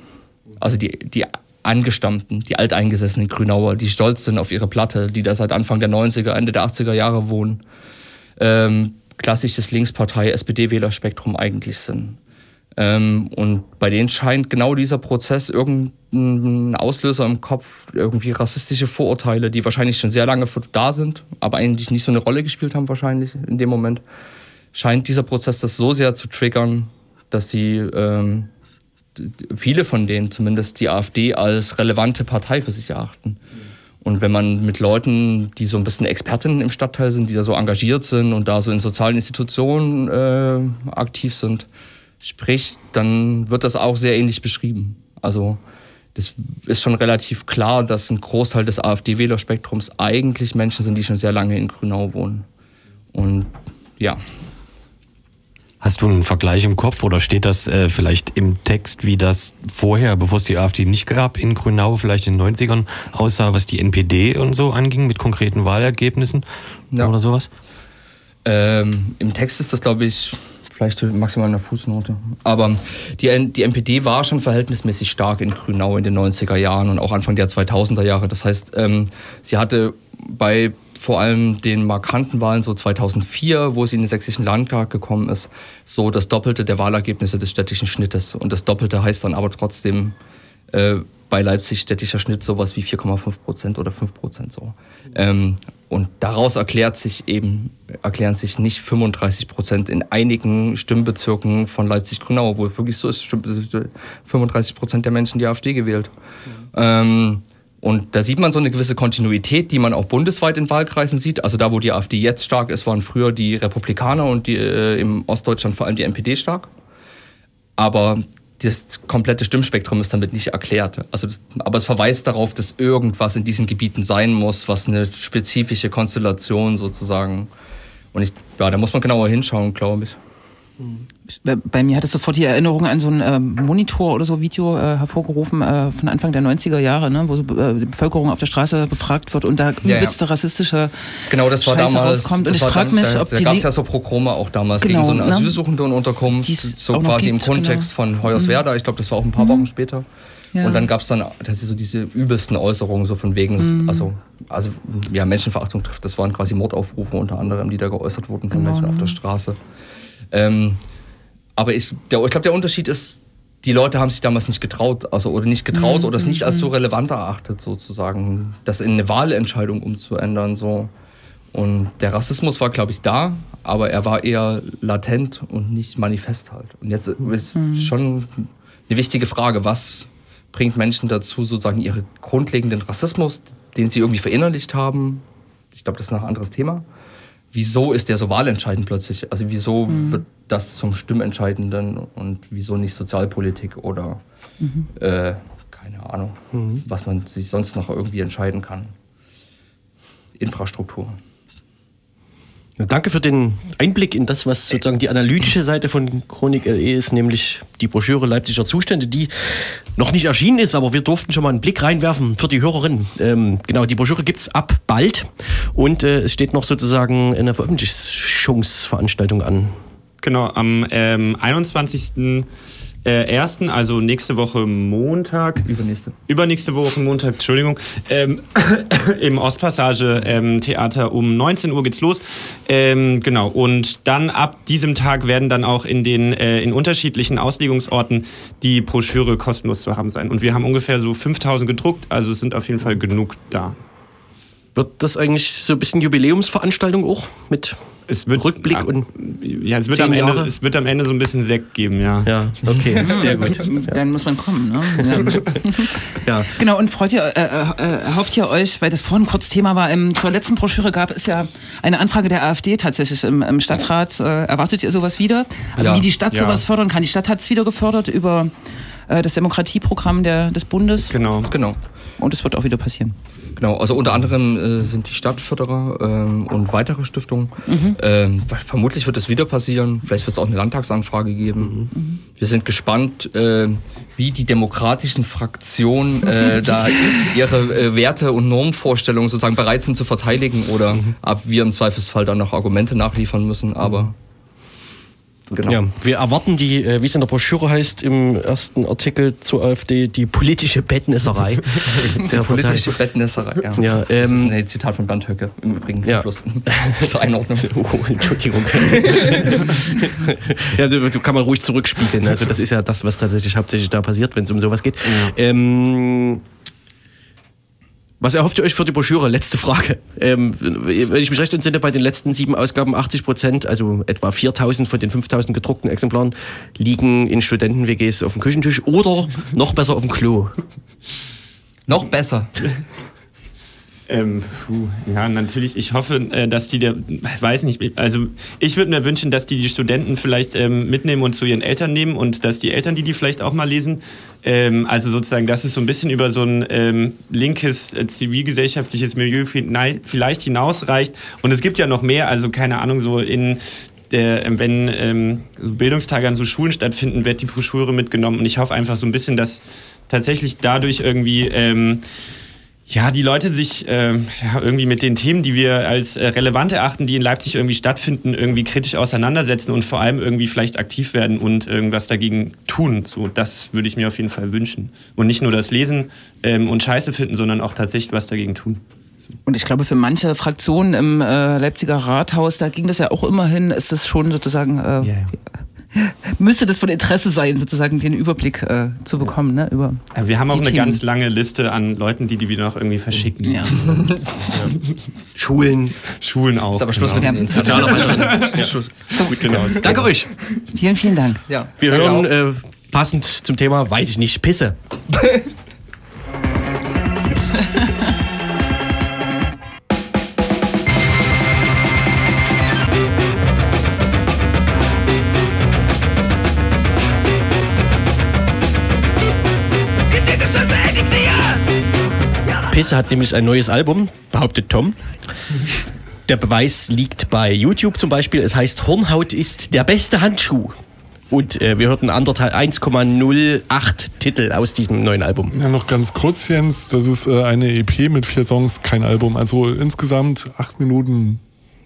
Also die, die Angestammten, die alteingesessenen Grünauer, die stolz sind auf ihre Platte, die da seit Anfang der 90er, Ende der 80er Jahre wohnen. Ähm, klassisches Linkspartei, SPD-Wählerspektrum eigentlich sind. Ähm, und bei denen scheint genau dieser Prozess irgendein Auslöser im Kopf, irgendwie rassistische Vorurteile, die wahrscheinlich schon sehr lange da sind, aber eigentlich nicht so eine Rolle gespielt haben wahrscheinlich in dem Moment, scheint dieser Prozess das so sehr zu triggern, dass sie ähm, viele von denen zumindest die AfD als relevante Partei für sich erachten. Und wenn man mit Leuten, die so ein bisschen Expertinnen im Stadtteil sind, die da so engagiert sind und da so in sozialen Institutionen äh, aktiv sind, spricht, dann wird das auch sehr ähnlich beschrieben. Also das ist schon relativ klar, dass ein Großteil des AfD-Wählerspektrums eigentlich Menschen sind, die schon sehr lange in Grünau wohnen. Und ja. Hast du einen Vergleich im Kopf oder steht das äh, vielleicht im Text, wie das vorher, bevor es die AfD nicht gab, in Grünau vielleicht in den 90ern aussah, was die NPD und so anging, mit konkreten Wahlergebnissen Ja. oder sowas? Ähm, Im Text ist das, glaube ich, vielleicht maximal eine Fußnote. Aber die, die NPD war schon verhältnismäßig stark in Grünau in den 90er Jahren und auch Anfang der 2000er Jahre. Das heißt, ähm, sie hatte bei vor allem den markanten Wahlen so 2004, wo sie in den sächsischen Landtag gekommen ist, so das Doppelte der Wahlergebnisse des städtischen Schnittes. Und das Doppelte heißt dann aber trotzdem Äh, bei Leipzig städtischer Schnitt sowas wie 4,5 Prozent oder 5 Prozent so. Ähm, und daraus erklärt sich eben, erklären sich nicht 35 Prozent in einigen Stimmbezirken von Leipzig-Grünau, wo es wirklich so ist, stimmt, 35 Prozent der Menschen die AfD gewählt. Ähm, und da sieht man so eine gewisse Kontinuität, die man auch bundesweit in Wahlkreisen sieht. Also da, wo die AfD jetzt stark ist, waren früher die Republikaner und die, äh, im Ostdeutschland vor allem die NPD stark. Aber das komplette Stimmspektrum ist damit nicht erklärt. Also das, aber es verweist darauf, dass irgendwas in diesen Gebieten sein muss, was eine spezifische Konstellation sozusagen. Und ich, ja, da muss man genauer hinschauen, glaube ich. Bei mir hat es sofort die Erinnerung an so ein ähm, Monitor oder so Video äh, hervorgerufen äh, von Anfang der 90er Jahre, ne, wo so, äh, die Bevölkerung auf der Straße befragt wird und da Ja, übelste ja. rassistische Genau, das war Scheiße damals. rauskommt. Und das ich frage mich, da, ob da die gab es ja so Progrome auch damals Genau, gegen so eine ne? Asylsuchendenunterkunft, Die es so quasi im gibt, genau. Kontext von Hoyerswerda. Ich glaube, das war auch ein paar Wochen später. Ja. Und dann gab es dann das so diese übelsten Äußerungen, so von wegen, Mhm. also, also ja, Menschenverachtung trifft. Das waren quasi Mordaufrufe unter anderem, die da geäußert wurden von Genau, Menschen auf ja. der Straße. Ähm, aber ich, der, ich glaube, der Unterschied ist, die Leute haben sich damals nicht getraut, also oder nicht getraut Mhm, oder es nicht als so relevant erachtet, sozusagen, das in eine Wahlentscheidung umzuändern. So. Und der Rassismus war, glaube ich, da, aber er war eher latent und nicht manifest halt. Und jetzt ist schon eine wichtige Frage, was bringt Menschen dazu, sozusagen ihre grundlegenden Rassismus, den sie irgendwie verinnerlicht haben, ich glaube, das ist noch ein anderes Thema. Wieso ist der so wahlentscheidend plötzlich? Also wieso wird das zum Stimmentscheidenden und wieso nicht Sozialpolitik oder äh, keine Ahnung, was man sich sonst noch irgendwie entscheiden kann? Infrastruktur. Danke für den Einblick in das, was sozusagen die analytische Seite von Chronik LE ist, nämlich die Broschüre Leipziger Zustände, die noch nicht erschienen ist, aber wir durften schon mal einen Blick reinwerfen für die Hörerinnen. Ähm, genau, die Broschüre gibt's ab bald und äh, es steht noch sozusagen eine Veröffentlichungsveranstaltung an. Genau, am ähm, 21. Äh, ersten, also nächste Woche Montag. Übernächste. Übernächste Woche Montag, Entschuldigung, ähm, im Ostpassage ähm, Theater um 19 Uhr geht's los. Ähm, genau, und dann ab diesem Tag werden dann auch in den äh, in unterschiedlichen Auslegungsorten die Broschüre kostenlos zu haben sein. Und wir haben ungefähr so 5000 gedruckt, also es sind auf jeden Fall genug da. Wird das eigentlich so ein bisschen Jubiläumsveranstaltung auch mit Es wird, Rückblick und ja, es wird, am Ende, Jahre? es wird am Ende so ein bisschen Sekt geben, ja. ja, okay, sehr gut. Dann muss man kommen. Ne? Ja. Ja. Genau, und freut ihr, äh, äh, erhofft ihr euch, weil das vorhin kurz Thema war, im, zur letzten Broschüre gab es ja eine Anfrage der AfD tatsächlich im, im Stadtrat. Äh, erwartet ihr sowas wieder? Also Ja. wie die Stadt Ja. sowas fördern kann. Die Stadt hat es wieder gefördert über äh, das Demokratieprogramm der, des Bundes Genau. Genau. und es wird auch wieder passieren. Genau, also unter anderem äh, sind die Stadtförderer ähm, und weitere Stiftungen. Ähm, vermutlich wird es wieder passieren. Vielleicht wird es auch eine Landtagsanfrage geben. Wir sind gespannt, äh, wie die demokratischen Fraktionen äh, da ihre äh, Werte und Normvorstellungen sozusagen bereit sind zu verteidigen oder ob wir im Zweifelsfall dann noch Argumente nachliefern müssen. Aber genau. Ja, wir erwarten die, äh, wie es in der Broschüre heißt, im ersten Artikel zur AfD, die politische Bettnässerei der. Politische Bettnässerei, ja. Ja, das ist ähm, ein Zitat von Bernd Höcke im Übrigen. Ja. Plus, zur Einordnung. Oh, Entschuldigung. ja, du, kann man ruhig zurückspiegeln. Also das ist ja das, was tatsächlich hauptsächlich da passiert, wenn es um sowas geht. Ähm, was erhofft ihr euch für die Broschüre? Letzte Frage. Ähm, wenn ich mich recht entsinne, bei den letzten sieben Ausgaben 80 Prozent, also etwa 4000 von den 5000 gedruckten Exemplaren, liegen in Studenten-WGs auf dem Küchentisch oder noch besser auf dem Klo. Noch besser. Ähm, puh, ja, natürlich. Ich hoffe, äh, dass die der, weiß nicht, also ich würde mir wünschen, dass die die Studenten vielleicht ähm, mitnehmen und zu ihren Eltern nehmen und dass die Eltern die die vielleicht auch mal lesen. Ähm, also sozusagen, dass es so ein bisschen über so ein ähm, linkes äh, zivilgesellschaftliches Milieu vi- vielleicht hinausreicht. Und es gibt ja noch mehr, also keine Ahnung, so in der, ähm, wenn ähm, Bildungstage an so Schulen stattfinden, wird die Broschüre mitgenommen. Und ich hoffe einfach so ein bisschen, dass tatsächlich dadurch irgendwie ähm, ja, die Leute sich ähm, ja, irgendwie mit den Themen, die wir als äh, relevant erachten, die in Leipzig irgendwie stattfinden, irgendwie kritisch auseinandersetzen und vor allem irgendwie vielleicht aktiv werden und irgendwas dagegen tun. So, das würde ich mir auf jeden Fall wünschen. Und nicht nur das Lesen ähm, und Scheiße finden, sondern auch tatsächlich was dagegen tun. Und ich glaube, für manche Fraktionen im äh, Leipziger Rathaus, da ging das ja auch immerhin, ist es schon sozusagen äh, müsste das von Interesse sein, sozusagen den Überblick äh, zu bekommen, ne? Über Aber wir haben auch eine Themen. ganz lange Liste an Leuten, die die wir noch irgendwie verschicken. Ja. Schulen. Schulen auch. Ist aber Schluss genau. mit dem Sozialer Gut, genau. Danke euch. Vielen, vielen Dank. Ja, Wir danke hören äh, passend zum Thema, weiß ich nicht, Pisse. Pisse hat nämlich ein neues Album, behauptet Tom. Der Beweis liegt bei YouTube zum Beispiel. Es heißt Hornhaut ist der beste Handschuh. Und äh, wir hörten anderthalb 1,08 Titel aus diesem neuen Album. Ja, noch ganz kurz, Jens. Das ist äh, eine EP mit vier Songs, kein Album. Also insgesamt acht Minuten,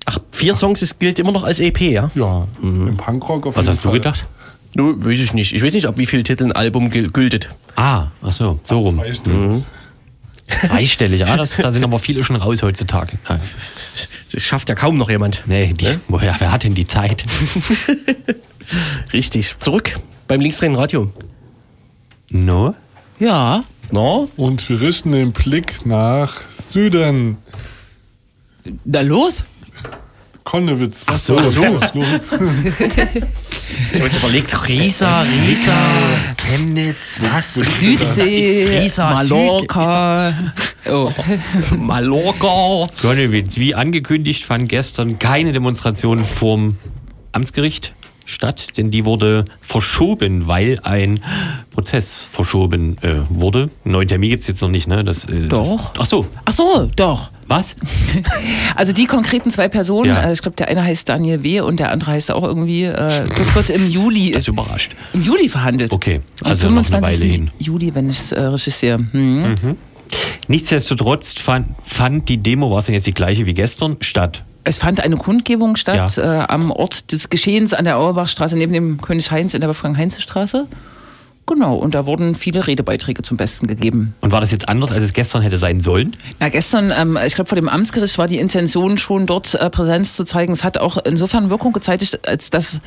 Ach, vier Songs, es gilt immer noch als EP, ja? ja, im Punkrock auf Was jeden hast du Fall. gedacht? Nur weiß ich nicht. Ich weiß nicht, ab wie viel Titel ein Album gültet. Ah, ach so, so rum. Zwei Stück. Zweistellig, ah, das, da sind aber viele schon raus heutzutage. Nein. Das schafft ja kaum noch jemand. Nee, die, woher, wer hat denn die Zeit? Richtig. Zurück beim Linksdrehen Radio. No? Ja, No? Und wir richten den Blick nach Süden. na los. Konnewitz. Was so, ist so. los? los? Ich habe jetzt überlegt, Riesa, Riesa, Chemnitz, was? Südsee, Riesa, Mallorca. Oh. Mallorca. Gonnewitz, wie angekündigt, fand gestern keine Demonstration vorm Amtsgericht statt, denn die wurde verschoben, weil ein Prozess verschoben äh, wurde. Einen neuen Termin gibt es jetzt noch nicht, ne? Das, äh, Doch. Das, ach so, Ach so, doch. was? Also die konkreten zwei Personen, Ja. äh, ich glaube, der eine heißt Daniel W. und der andere heißt auch irgendwie, äh, das wird im Juli, Das überrascht. im Juli verhandelt. Okay, Am also noch eine 25. Weile hin. Juli, wenn ich es äh, sehe. Hm. Nichtsdestotrotz fand, fand die Demo, war es denn jetzt die gleiche wie gestern, statt. Es fand eine Kundgebung statt Ja. äh, am Ort des Geschehens an der Auerbachstraße neben dem König Heinz in der Wolfgang-Heinze-Straße. Genau, und da wurden viele Redebeiträge zum Besten gegeben. Und war das jetzt anders, als es gestern hätte sein sollen? Na, gestern, ähm, ich glaube, vor dem Amtsgericht war die Intention schon dort äh, Präsenz zu zeigen. Es hat auch insofern Wirkung gezeigt, als dass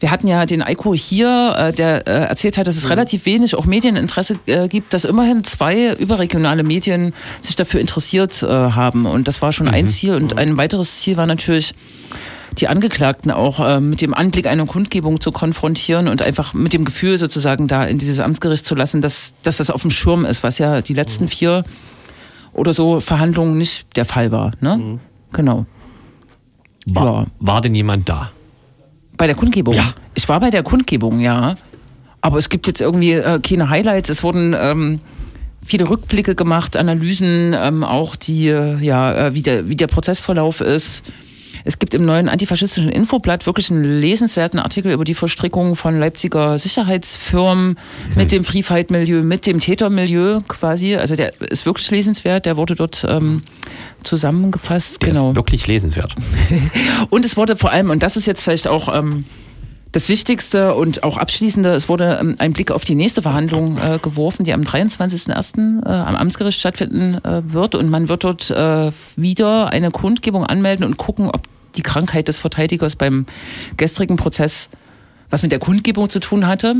wir hatten ja den Eiko hier, äh, der äh, erzählt hat, dass es relativ wenig auch Medieninteresse äh, gibt, dass immerhin zwei überregionale Medien sich dafür interessiert haben. Und das war schon ein Ziel. Und ein weiteres Ziel war natürlich, die Angeklagten auch äh, mit dem Anblick einer Kundgebung zu konfrontieren und einfach mit dem Gefühl sozusagen da in dieses Amtsgericht zu lassen, dass, dass das auf dem Schirm ist, was ja die letzten vier oder so Verhandlungen nicht der Fall war. Ne? Genau. War, Ja. war denn jemand da? Bei der Kundgebung? Ja. Ich war bei der Kundgebung, ja. Aber es gibt jetzt irgendwie äh, keine Highlights. Es wurden ähm, viele Rückblicke gemacht, Analysen, ähm, auch die, äh, ja, äh, wie, der, wie der Prozessverlauf ist. Es gibt im neuen antifaschistischen Infoblatt wirklich einen lesenswerten Artikel über die Verstrickung von Leipziger Sicherheitsfirmen mit dem Free Fight Milieu, mit dem Tätermilieu quasi. Also der ist wirklich lesenswert. Der wurde dort ähm, zusammengefasst. Der genau. ist wirklich lesenswert. Und es wurde vor allem, und das ist jetzt vielleicht auch ähm, das Wichtigste und auch Abschließende, es wurde ähm, ein Blick auf die nächste Verhandlung äh, geworfen, die am 23.01. Äh, am Amtsgericht stattfinden äh, wird. Und man wird dort äh, wieder eine Kundgebung anmelden und gucken, ob die Krankheit des Verteidigers beim gestrigen Prozess was mit der Kundgebung zu tun hatte.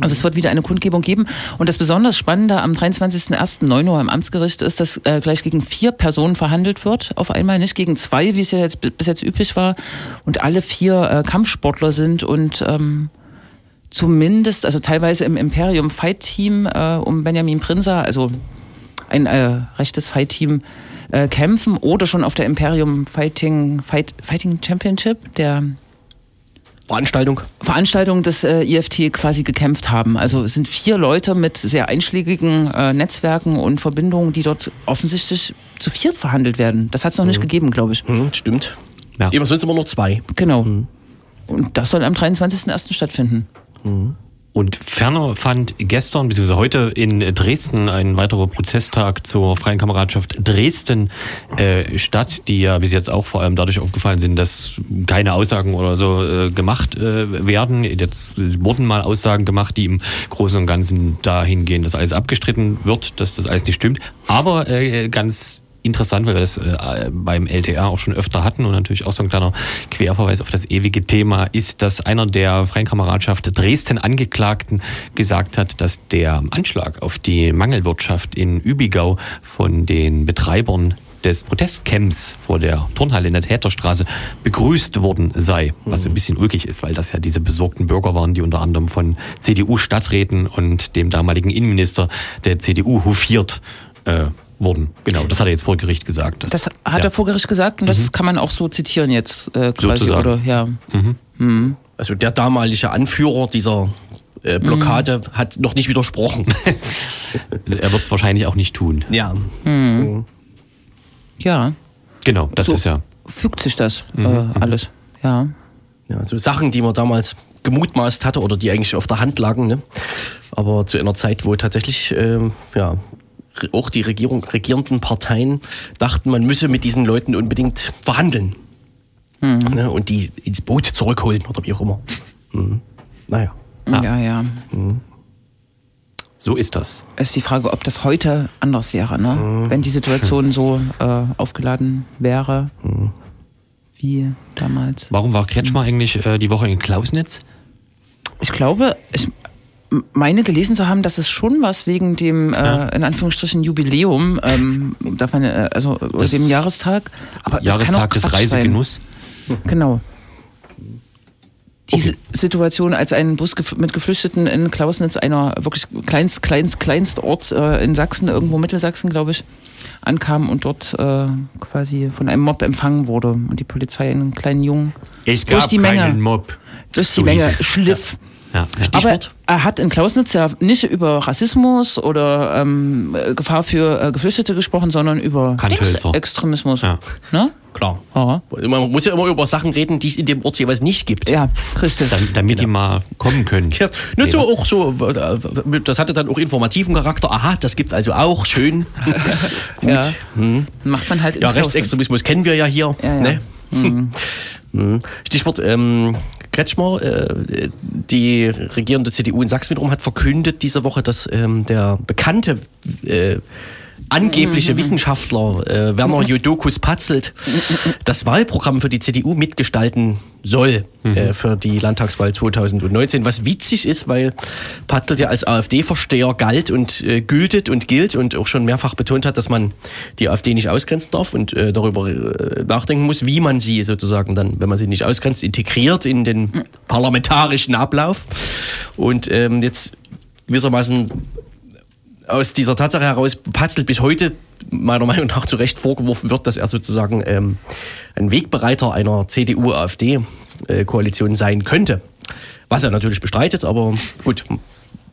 Also es wird wieder eine Kundgebung geben. Und das besonders Spannende am 23.01.9 Uhr im Amtsgericht ist, dass äh, gleich gegen vier Personen verhandelt wird. Auf einmal nicht gegen zwei, wie es ja jetzt bis jetzt üblich war. Und alle vier äh, Kampfsportler sind und ähm, zumindest, also teilweise im Imperium Fight Team äh, um Benjamin Prinzer, also ein äh, rechtes Fight Team, äh, kämpfen oder schon auf der Imperium Fighting, Fight, Fighting Championship, der Veranstaltung. Veranstaltung des äh, IFT quasi gekämpft haben. Also es sind vier Leute mit sehr einschlägigen äh, Netzwerken und Verbindungen, die dort offensichtlich zu viert verhandelt werden. Das hat es noch nicht gegeben, glaube ich. Hm, stimmt. Ja. Immer sonst immer nur zwei. Genau. Und das soll am 23.01. stattfinden. Und ferner fand gestern bzw. heute in Dresden ein weiterer Prozesstag zur Freien Kameradschaft Dresden äh, statt, die ja bis jetzt auch vor allem dadurch aufgefallen sind, dass keine Aussagen oder so äh, gemacht äh, werden. Jetzt wurden mal Aussagen gemacht, die im Großen und Ganzen dahin gehen, dass alles abgestritten wird, dass das alles nicht stimmt. Aber äh, ganz interessant, weil wir das äh, beim LDR auch schon öfter hatten und natürlich auch so ein kleiner Querverweis auf das ewige Thema ist, dass einer der Freien Kameradschaft Dresden Angeklagten gesagt hat, dass der Anschlag auf die Mangelwirtschaft in Übigau von den Betreibern des Protestcamps vor der Turnhalle in der Täterstraße begrüßt worden sei, was ein bisschen ulkig ist, weil das ja diese besorgten Bürger waren, die unter anderem von CDU-Stadträten und dem damaligen Innenminister der CDU hofiert äh, wurden. Genau, das hat er jetzt vor Gericht gesagt. Das hat ja, er vor Gericht gesagt und das kann man auch so zitieren jetzt äh, quasi. Sozusagen. Oder, ja. Also der damalige Anführer dieser äh, Blockade hat noch nicht widersprochen. Er wird es wahrscheinlich auch nicht tun. ja. ja, Genau, das So. ist ja. fügt sich das äh, alles. Ja. ja. So Sachen, die man damals gemutmaßt hatte oder die eigentlich auf der Hand lagen. Ne? Aber zu einer Zeit, wo tatsächlich ähm, ja, auch die Regierung, regierenden Parteien dachten, man müsse mit diesen Leuten unbedingt verhandeln. Ne? Und die ins Boot zurückholen oder wie auch immer. Mhm. Naja. Ja, ja. So ist das. Ist die Frage, ob das heute anders wäre, ne? wenn die Situation so äh, aufgeladen wäre wie damals. Warum war Kretschmer eigentlich äh, die Woche in Klausnitz? Ich glaube, ich meine gelesen zu haben, dass es schon was wegen dem, äh, in Anführungsstrichen, Jubiläum, ähm, man, äh, also Das dem Jahrestag, aber Jahrestag des sein. Reisegenuss. Genau. Diese Okay. Situation, als ein Bus mit Geflüchteten in Klausnitz, einer wirklich kleinst, kleinst, kleinst Ort äh, in Sachsen, irgendwo Mittelsachsen, glaube ich, ankam und dort äh, quasi von einem Mob empfangen wurde und die Polizei einen kleinen Jungen Ich Durch die Menge. Mob. durch So die Menge hieß es. schliff. Ja, ja. Aber er hat in Klausnitz ja nicht über Rassismus oder ähm, äh, Gefahr für äh, Geflüchtete gesprochen, sondern über Kanthölzer. Extremismus. Ja. Ne? Klar. Ja. Man muss ja immer über Sachen reden, die es in dem Ort jeweils nicht gibt. ja, richtig. Dam- damit die mal kommen können. Ja, nur Nee, so auch so, äh, das hatte dann auch informativen Charakter. Aha, das gibt's also auch, schön. Gut. Ja. Hm. Macht man halt Ja. Rechtsextremismus kennen wir ja hier. Ja, ja. Ne? Mhm. Stichwort ähm, Kretschmer, äh, die regierende CDU in Sachsen wiederum hat verkündet diese Woche, dass ähm, der bekannte äh, angebliche Wissenschaftler äh, Werner Jodokus Patzelt das Wahlprogramm für die CDU mitgestalten soll äh, für die Landtagswahl 2019. Was witzig ist, weil Patzelt ja als AfD-Versteher galt und äh, gültet und gilt und auch schon mehrfach betont hat, dass man die AfD nicht ausgrenzen darf und äh, darüber äh, nachdenken muss, wie man sie sozusagen dann, wenn man sie nicht ausgrenzt, integriert in den parlamentarischen Ablauf. Und ähm, jetzt gewissermaßen aus dieser Tatsache heraus Patzelt bis heute meiner Meinung nach zu Recht vorgeworfen wird, dass er sozusagen ähm, ein Wegbereiter einer CDU-AfD-Koalition sein könnte. Was er natürlich bestreitet, aber gut,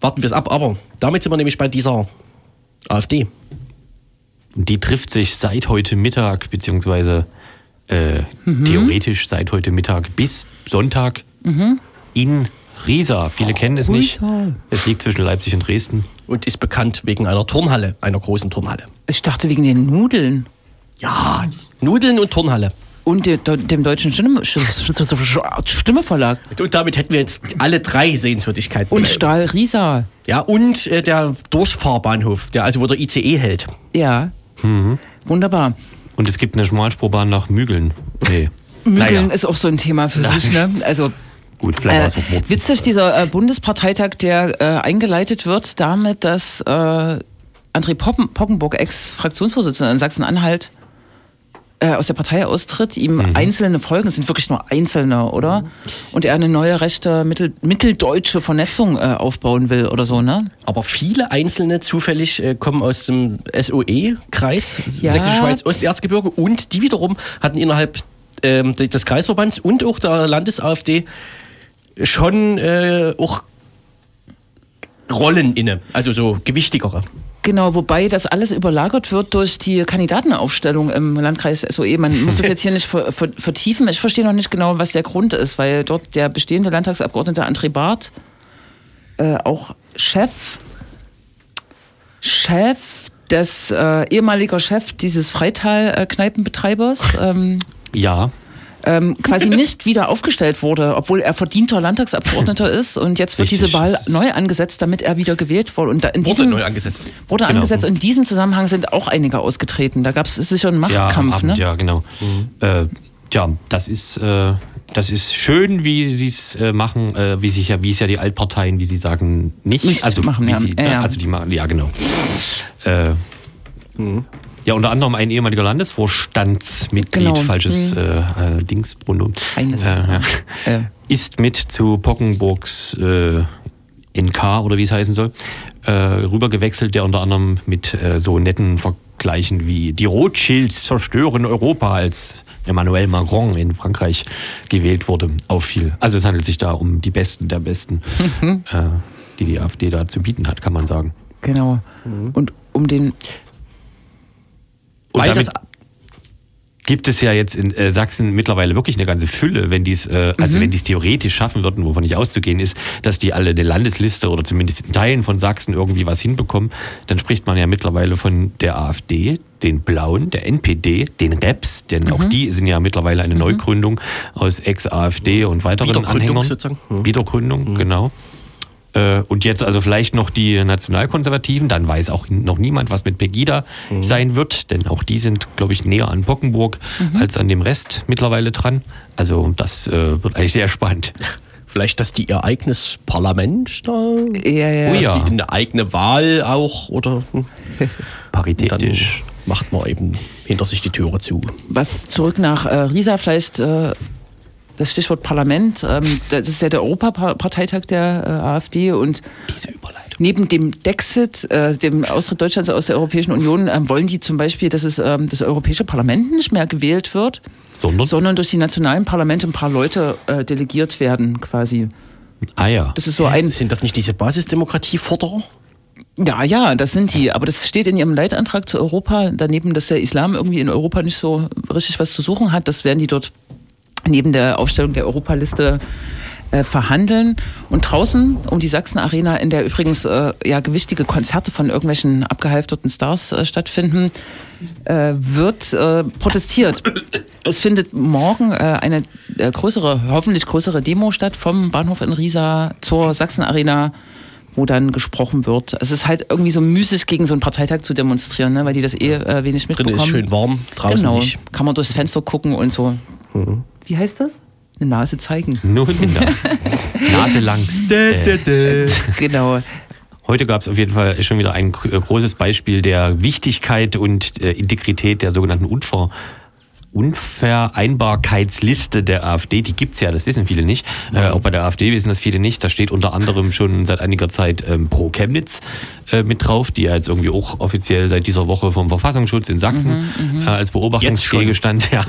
warten wir es ab. Aber damit sind wir nämlich bei dieser AfD. Die trifft sich seit heute Mittag, beziehungsweise äh, theoretisch seit heute Mittag bis Sonntag in Riesa. Viele kennen es nicht. Es liegt zwischen Leipzig und Dresden. Und ist bekannt wegen einer Turnhalle, einer großen Turnhalle. Ich dachte wegen den Nudeln Ja, Nudeln und Turnhalle. und de, de, dem deutschen Stimme, Stimmeverlag Und damit hätten wir jetzt alle drei Sehenswürdigkeiten. und Stahl Riesa. Ja, und äh, der Durchfahrbahnhof, der also wo der ICE hält. Ja. Wunderbar. Und es gibt eine Schmalspurbahn nach Mügeln. Nee. Mügeln Naja, ist auch so ein Thema für sich, ne? Also gut, vielleicht war Äh, es auch Wurzel. witzig, dieser äh, Bundesparteitag, der äh, eingeleitet wird damit, dass äh, André Poppen, Pockenburg, Ex-Fraktionsvorsitzender in Sachsen-Anhalt, äh, aus der Partei austritt, ihm Mhm. einzelne Folgen, sind wirklich nur einzelne, oder? Und er eine neue rechte, mittel, mitteldeutsche Vernetzung äh, aufbauen will oder so, ne? Aber viele Einzelne zufällig äh, kommen aus dem SOE-Kreis, Ja. Sächsische Schweiz, Osterzgebirge, und die wiederum hatten innerhalb ähm, de- des Kreisverbands und auch der Landes-AfD schon äh, auch Rollen inne, also so gewichtigere. Genau, wobei das alles überlagert wird durch die Kandidatenaufstellung im Landkreis SOE. Man muss das jetzt hier nicht ver ver vertiefen. Ich verstehe noch nicht genau, was der Grund ist, weil dort der bestehende Landtagsabgeordnete André Barth äh, auch Chef, Chef des äh, ehemaliger Chef dieses Freital-Kneipenbetreibers ähm, Ja, äh, ähm, quasi nicht wieder aufgestellt wurde, obwohl er verdienter Landtagsabgeordneter ist. Und jetzt wird Richtig. diese Wahl neu angesetzt, damit er wieder gewählt wurde. Und da in Wurde diesem, neu angesetzt. wurde Genau. angesetzt. Und in diesem Zusammenhang sind auch einige ausgetreten. Da gab es sicher einen Ja, am Machtkampf. Abend, ne? ja, genau. Äh, ja, das ist, äh, das ist schön, wie sie es äh, machen, äh, wie sich ja, wie es ja die Altparteien, wie sie sagen, nicht. Nicht also, machen, wie ja. Sie, Ja, ja. also die machen, ja genau. Äh, Ja, unter anderem ein ehemaliger Landesvorstandsmitglied, Genau. falsches äh, äh, Dingspronomen, Eines. äh, ja, Äh. ist mit zu Pockenburgs äh, NK oder wie es heißen soll, äh, rübergewechselt, der unter anderem mit äh, so netten Vergleichen wie die Rothschilds zerstören Europa als Emmanuel Macron in Frankreich gewählt wurde, auffiel. Also es handelt sich da um die Besten der Besten, Mhm. äh, die die AfD da zu bieten hat, kann man sagen. Genau. Und um den Und Weil damit gibt es ja jetzt in äh, Sachsen mittlerweile wirklich eine ganze Fülle, wenn dies, äh, also Mhm. wenn dies theoretisch schaffen würden, wovon nicht auszugehen ist, dass die alle eine Landesliste oder zumindest in Teilen von Sachsen irgendwie was hinbekommen, dann spricht man ja mittlerweile von der AfD, den Blauen, der NPD, den Reps, denn auch Mhm. die sind ja mittlerweile eine Neugründung aus Ex-AfD und weiteren Wiedergründung Anhängern. sozusagen. Mhm. Wiedergründung, genau. Äh, Und jetzt also vielleicht noch die Nationalkonservativen, dann weiß auch noch niemand, was mit Pegida Mhm. sein wird, denn auch die sind, glaube ich, näher an Bockenburg als an dem Rest mittlerweile dran. Also das äh, wird eigentlich sehr spannend. Vielleicht, dass die ihr eigenes Parlament da. ja, ja. Oh dass ja. die eine eigene Wahl auch oder hm, dann Paritätisch. macht man eben hinter sich die Türe zu. Was zurück nach äh, Riesa vielleicht äh, das Stichwort Parlament. Ähm, das ist ja der Europaparteitag der äh, AfD und Diese Überleitung. neben dem Dexit, äh, dem Austritt Deutschlands aus der Europäischen Union, ähm, wollen die zum Beispiel, dass es ähm, das Europäische Parlament nicht mehr gewählt wird, Sondern? sondern durch die nationalen Parlamente ein paar Leute äh, delegiert werden quasi. ah ja. Das ist so ein Sind das nicht diese Basisdemokratieforderer? Ja, ja, das sind die. Aber das steht in ihrem Leitantrag zu Europa. Daneben, dass der Islam irgendwie in Europa nicht so richtig was zu suchen hat, das werden die dort neben der Aufstellung der Europaliste äh, verhandeln. Und draußen um die Sachsen Arena, in der übrigens äh, ja gewichtige Konzerte von irgendwelchen abgehalfterten Stars äh, stattfinden, äh, wird äh, protestiert. Es findet morgen äh, eine größere, hoffentlich größere Demo statt vom Bahnhof in Riesa zur Sachsen Arena wo dann gesprochen wird. Es ist halt irgendwie so müßig, gegen so einen Parteitag zu demonstrieren, ne? weil die das eh äh, wenig Drin mitbekommen. ist schön warm, draußen genau. nicht. Kann man durchs Fenster gucken und so. Mhm. Wie heißt das? Eine Nase zeigen. Nur in der Nase lang. Äh, genau. Heute gab es auf jeden Fall schon wieder ein gr- großes Beispiel der Wichtigkeit und äh, Integrität der sogenannten Unver Unvereinbarkeitsliste der AfD. Die gibt's ja, das wissen viele nicht. Äh, auch bei der AfD wissen das viele nicht. Da steht unter anderem schon seit einiger Zeit ähm, Pro Chemnitz äh, mit drauf, die ja jetzt irgendwie auch offiziell seit dieser Woche vom Verfassungsschutz in Sachsen äh, als Beobachtungsgegenstand ja,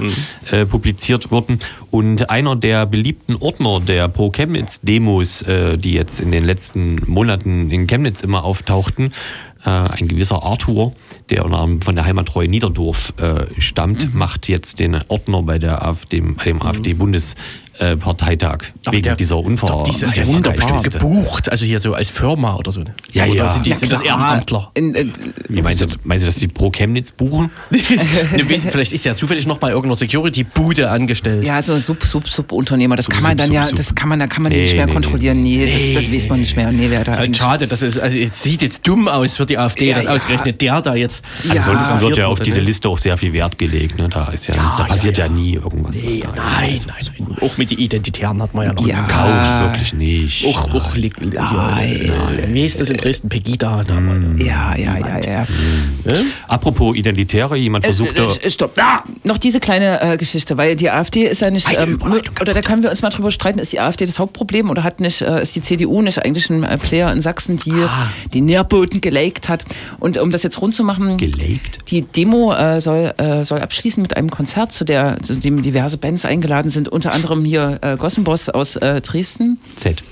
äh, publiziert wurden. Und einer der beliebten Ordner der Pro Chemnitz-Demos, äh, die jetzt in den letzten Monaten in Chemnitz immer auftauchten, äh, ein gewisser Arthur, der von der Heimattreue Niederdorf äh, stammt, macht jetzt den Ordner bei, der AfD, bei dem AfD-Bundesparteitag Aber wegen der- dieser ist doch bestimmt Unvereinbarkeitsliste. gebucht, also hier so als Firma oder so. Ja, oder ja. Sind, die, Ja, sind das Ehrenamtler? In, in, Wie meinst du, meinst du, dass die pro Chemnitz buchen? Ne, Vielleicht ist ja zufällig noch bei irgendeiner Security-Bude angestellt. ja, so Sub, Sub, Sub-Unternehmer, das Sub, kann man Sub, dann Sub, ja, das kann man, da kann man Nee, nicht mehr nee, kontrollieren. Nee, das, das Nee. weiß man nicht mehr. Nee, wer da ist halt schade, dass es also jetzt sieht jetzt dumm aus für die AfD, Ja, dass ja. ausgerechnet der da jetzt. Ja. Ansonsten wird ja auf wurde, diese ne? Liste auch sehr viel Wert gelegt. Ne? Da, ist ja, da passiert ja, nie irgendwas. Nee, nein, nein, nein. Auch mit den Identitären hat man ja noch Ja. wirklich nicht. Auch, auch, li- li- hier, wie ist das in Dresden? Pegida. Da Ja, ja, ja, ja. Apropos Identitäre, jemand versucht da. Äh, äh, stopp. Ah, noch diese kleine äh, Geschichte, weil die AfD ist ja nicht, Eine ähm, oder da können wir uns mal drüber streiten, ist die AfD das Hauptproblem oder hat nicht, äh, ist die CDU nicht eigentlich ein äh, Player in Sachsen, die Ah. die Nährboden gelegt hat? Und um das jetzt rund zu machen, Gelegt? die Demo äh, soll, äh, soll abschließen mit einem Konzert, zu, der, zu dem diverse Bands eingeladen sind, unter anderem hier äh, Gossenboss aus äh, Dresden. Z.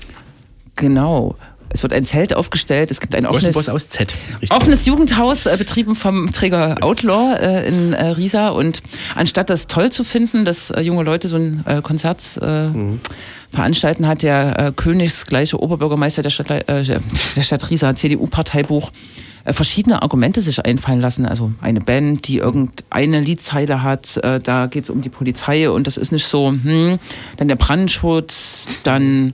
Genau. Es wird ein Zelt aufgestellt, es gibt ein offenes... Aus Z. Richtig. Offenes Jugendhaus, äh, betrieben vom Träger Outlaw äh, in äh, Riesa. Und anstatt das toll zu finden, dass äh, junge Leute so ein äh, Konzert äh, veranstalten, hat der königsgleiche Oberbürgermeister der Stadt, der Stadt Riesa, CDU-Parteibuch, verschiedene Argumente sich einfallen lassen. Also eine Band, die irgendeine Liedzeile hat, äh, da geht es um die Polizei und das ist nicht so, hm, dann der Brandschutz, dann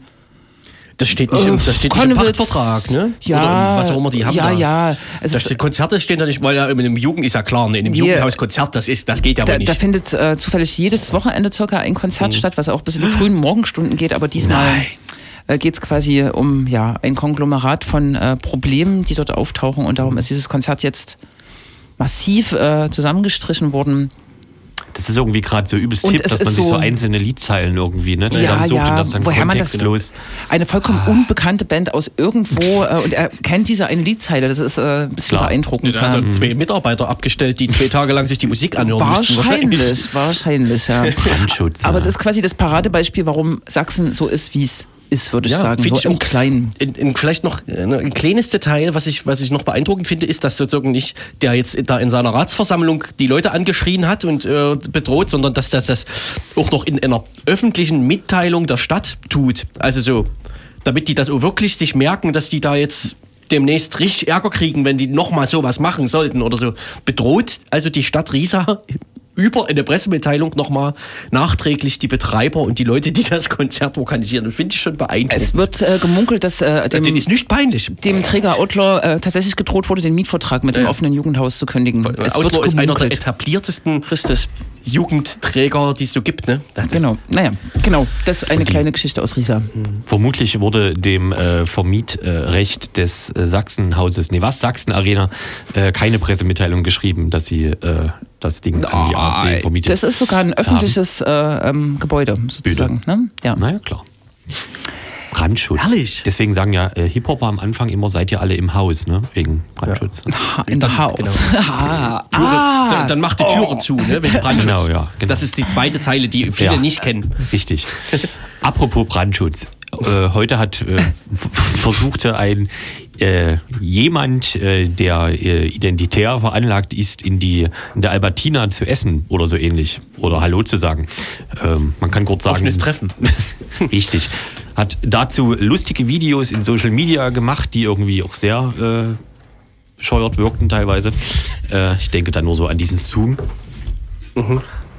Das steht nicht im, das steht nicht im Pachtvertrag, ne? Ja, Oder was auch immer die haben. ja, da. ja. Es Da steht, Konzerte stehen da nicht, weil ja in einem Jugend ist ja klar, ne, in einem Jugendhaus Konzert, das ist, das geht ja aber Da, nicht. da findet äh, zufällig jedes Wochenende circa ein Konzert statt, was auch bis in die frühen Morgenstunden geht, aber diesmal Nein. Äh, geht es quasi um ja, ein Konglomerat von äh, Problemen, die dort auftauchen und darum ist dieses Konzert jetzt massiv äh, zusammengestrichen worden. Das ist irgendwie gerade so übelst hip, es dass man ist sich so so- einzeilen Liedzeilen irgendwie ne, Ja, zusammensucht ja, und das dann woher man das- kontextlos. Eine vollkommen Ah. unbekannte Band aus irgendwo äh, und er kennt diese eine Liedzeile, das ist äh, ein bisschen Klar. beeindruckend. da hat er ja. zwei Mitarbeiter abgestellt, die zwei Tage lang sich die Musik anhören mussten. Wahrscheinlich, wahrscheinlich, ja. Brandschutz. Aber ja. es ist quasi das Paradebeispiel, warum Sachsen so ist, wie es ist, würde ich Ja, sagen. So ich im. Kleinen. In, in vielleicht noch äh, ne, ein kleines Detail, was ich, was ich noch beeindruckend finde, ist, dass sozusagen nicht der jetzt da in seiner Ratsversammlung die Leute angeschrien hat und äh, bedroht, sondern dass das, das auch noch in einer öffentlichen Mitteilung der Stadt tut. Also so, damit die das auch wirklich sich merken, dass die da jetzt demnächst richtig Ärger kriegen, wenn die nochmal sowas machen sollten oder so. Bedroht also die Stadt Riesa über eine Pressemitteilung nochmal nachträglich die Betreiber und die Leute, die das Konzert organisieren. Das finde ich schon beeindruckend. Es wird äh, gemunkelt, dass äh, Das dem, ist nicht peinlich. dem Träger Outlaw äh, tatsächlich gedroht wurde, den Mietvertrag mit dem offenen Jugendhaus zu kündigen. Es Outlaw wird ist einer der etabliertesten Richtig, Jugendträger, die es so gibt. Ne? genau. Naja, genau. Das ist eine kleine Geschichte aus Riesa. Vermutlich wurde dem äh, Vermietrecht des äh, Sachsenhauses, nee, was, Sachsen Arena, äh, keine Pressemitteilung geschrieben, dass sie äh, das Ding an die AfD vermietet Das ist sogar ein öffentliches äh, ähm, Gebäude, sozusagen. Ne? Ja. Naja, klar. Brandschutz. Herrlich. Deswegen sagen ja äh, Hip-Hopper am Anfang immer, seid ihr alle im Haus, ne? Wegen Brandschutz. Ha, In der Haus. genau. Ah, Türe, ah. dann, dann macht die Türen zu, ne, wegen Brandschutz. Genau, ja, genau. Das ist die zweite Zeile, die viele Ja. nicht kennen. Richtig. Apropos Brandschutz. Äh, heute hat äh, versuchte ein äh, jemand, äh, der äh, identitär veranlagt ist, in die in der Albertina zu essen oder so ähnlich oder Hallo zu sagen. Ähm, man kann kurz sagen. Offenes Treffen. Richtig. Hat dazu lustige Videos in Social Media gemacht, die irgendwie auch sehr äh, bescheuert wirkten teilweise. Äh, ich denke da nur so an diesen Zoom.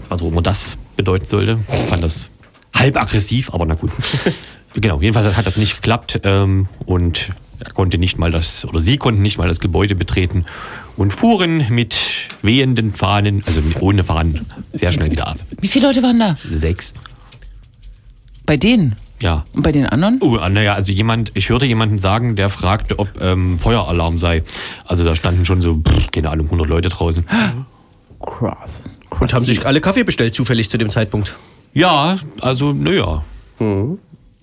Was auch immer das bedeuten sollte. Ich fand das halb aggressiv, aber na gut. genau, jedenfalls hat das nicht geklappt ähm, und er konnte nicht mal das, oder sie konnten nicht mal das Gebäude betreten und fuhren mit wehenden Fahnen, also ohne Fahnen, sehr schnell wieder ab. Wie viele Leute waren da? Sechs. Bei denen? Ja. Und bei den anderen? Oh, naja, also jemand, ich hörte jemanden sagen, der fragte, ob ähm, Feueralarm sei. Also da standen schon so, pff, keine Ahnung, 100 Leute draußen. Krass. Und haben sich alle Kaffee bestellt, zufällig zu dem Zeitpunkt. Ja, also, naja.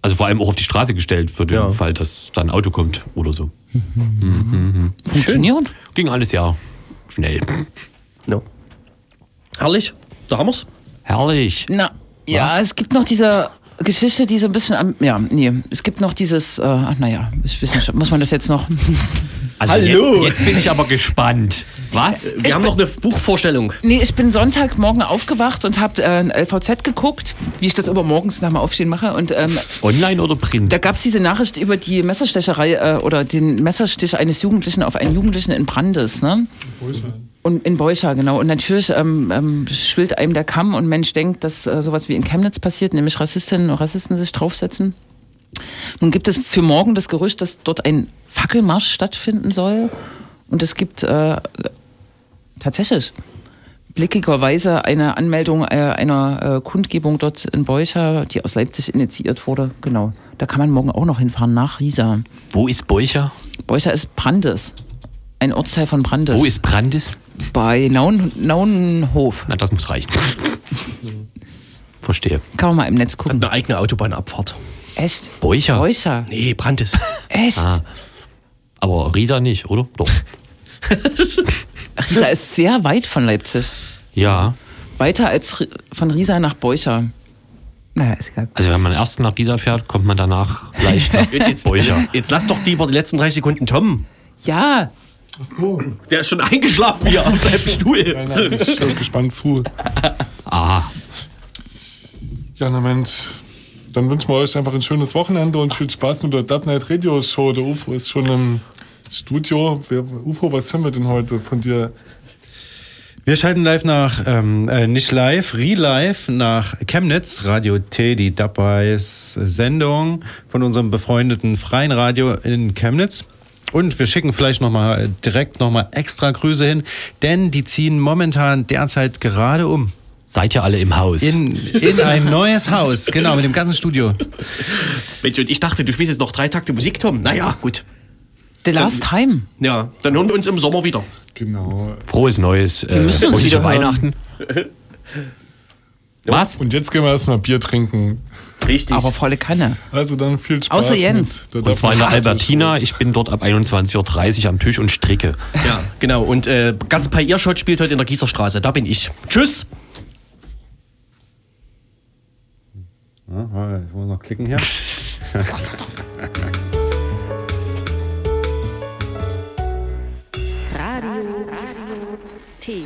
Also vor allem auch auf die Straße gestellt, für den Ja. Fall, dass da ein Auto kommt oder so. Funktioniert? Ging alles ja schnell. No. Herrlich. Da haben wir's. Herrlich. Na, ja, es gibt noch diese Geschichte, die so ein bisschen am. Ja, nee, es gibt noch dieses. Äh, ach, naja, ich weiß nicht, muss man das jetzt noch. Also Hallo. Jetzt, jetzt bin ich aber gespannt. Was? Wir haben noch eine Buchvorstellung. Nee, ich bin Sonntagmorgen aufgewacht und habe äh, ein LVZ geguckt, wie ich das immer morgens nach dem Aufstehen mache. Und ähm, Online oder Print? da gab es diese Nachricht über die Messerstecherei äh, oder den Messerstich eines Jugendlichen auf einen Jugendlichen in Brandes. Ne? Und in Beuscha, genau. Und natürlich ähm, ähm, schwillt einem der Kamm und Mensch denkt, dass äh, sowas wie in Chemnitz passiert, nämlich Rassistinnen und Rassisten sich draufsetzen. Nun gibt es für morgen das Gerücht, dass dort ein Fackelmarsch stattfinden soll. Und es gibt äh, tatsächlich blickigerweise eine Anmeldung äh, einer äh, Kundgebung dort in Beuscha, die aus Leipzig initiiert wurde. Genau. Da kann man morgen auch noch hinfahren, nach Riesa. Wo ist Beucher? Beuscha ist Brandes. Ein Ortsteil von Brandes. Wo ist Brandis? Bei Naun, Naunenhof. Na, das muss reichen. Verstehe. Kann man mal im Netz gucken. Eine eigene Autobahnabfahrt. Echt? Beucher? Beuscha. Nee, Brandes. Echt? Ah. Aber Riesa nicht, oder? Doch. Riesa ist sehr weit von Leipzig. Ja. Weiter als von Riesa nach Beuscha. Naja, ist egal. Also wenn man erst nach Riesa fährt, kommt man danach leicht nach Jetzt, jetzt, Beucher. jetzt lass doch lieber die letzten 30 Sekunden Tom. Ja, Ach so. Der ist schon eingeschlafen hier auf seinem Stuhl. Nein, nein, ich höre gespannt zu. Aha. Ja, na Mensch. Dann wünschen wir euch einfach ein schönes Wochenende und viel Spaß mit der Dub Night Radio Show. Der UFO ist schon im Studio. UFO, was hören wir denn heute von dir? Wir schalten live nach, ähm, äh, nicht live, re-live nach Chemnitz, Radio T, die Dabbeis Sendung von unserem befreundeten freien Radio in Chemnitz. Und wir schicken vielleicht nochmal direkt nochmal extra Grüße hin, denn die ziehen momentan derzeit gerade um. Seid ihr alle im Haus? In, in ein neues Haus, genau, mit dem ganzen Studio. Mensch, und ich dachte, du spielst jetzt noch drei Takte Musik, Tom. Naja, gut. The Last Time. Ja, dann hören wir uns im Sommer wieder. Genau. Frohes Neues. Äh, müssen uns wieder. Weihnachten. Was? Und jetzt gehen wir erstmal Bier trinken. Richtig. Aber volle Kanne. Also dann viel Spaß. Außer Jens. Mit, Und zwar in der Albertina. Ich bin dort ab 21.30 Uhr am Tisch und stricke. ja, genau. Und äh, ganz paar Earshot spielt heute in der Gießerstraße. Da bin ich. Tschüss. Ja, ich muss noch klicken hier. Radio, Radio T.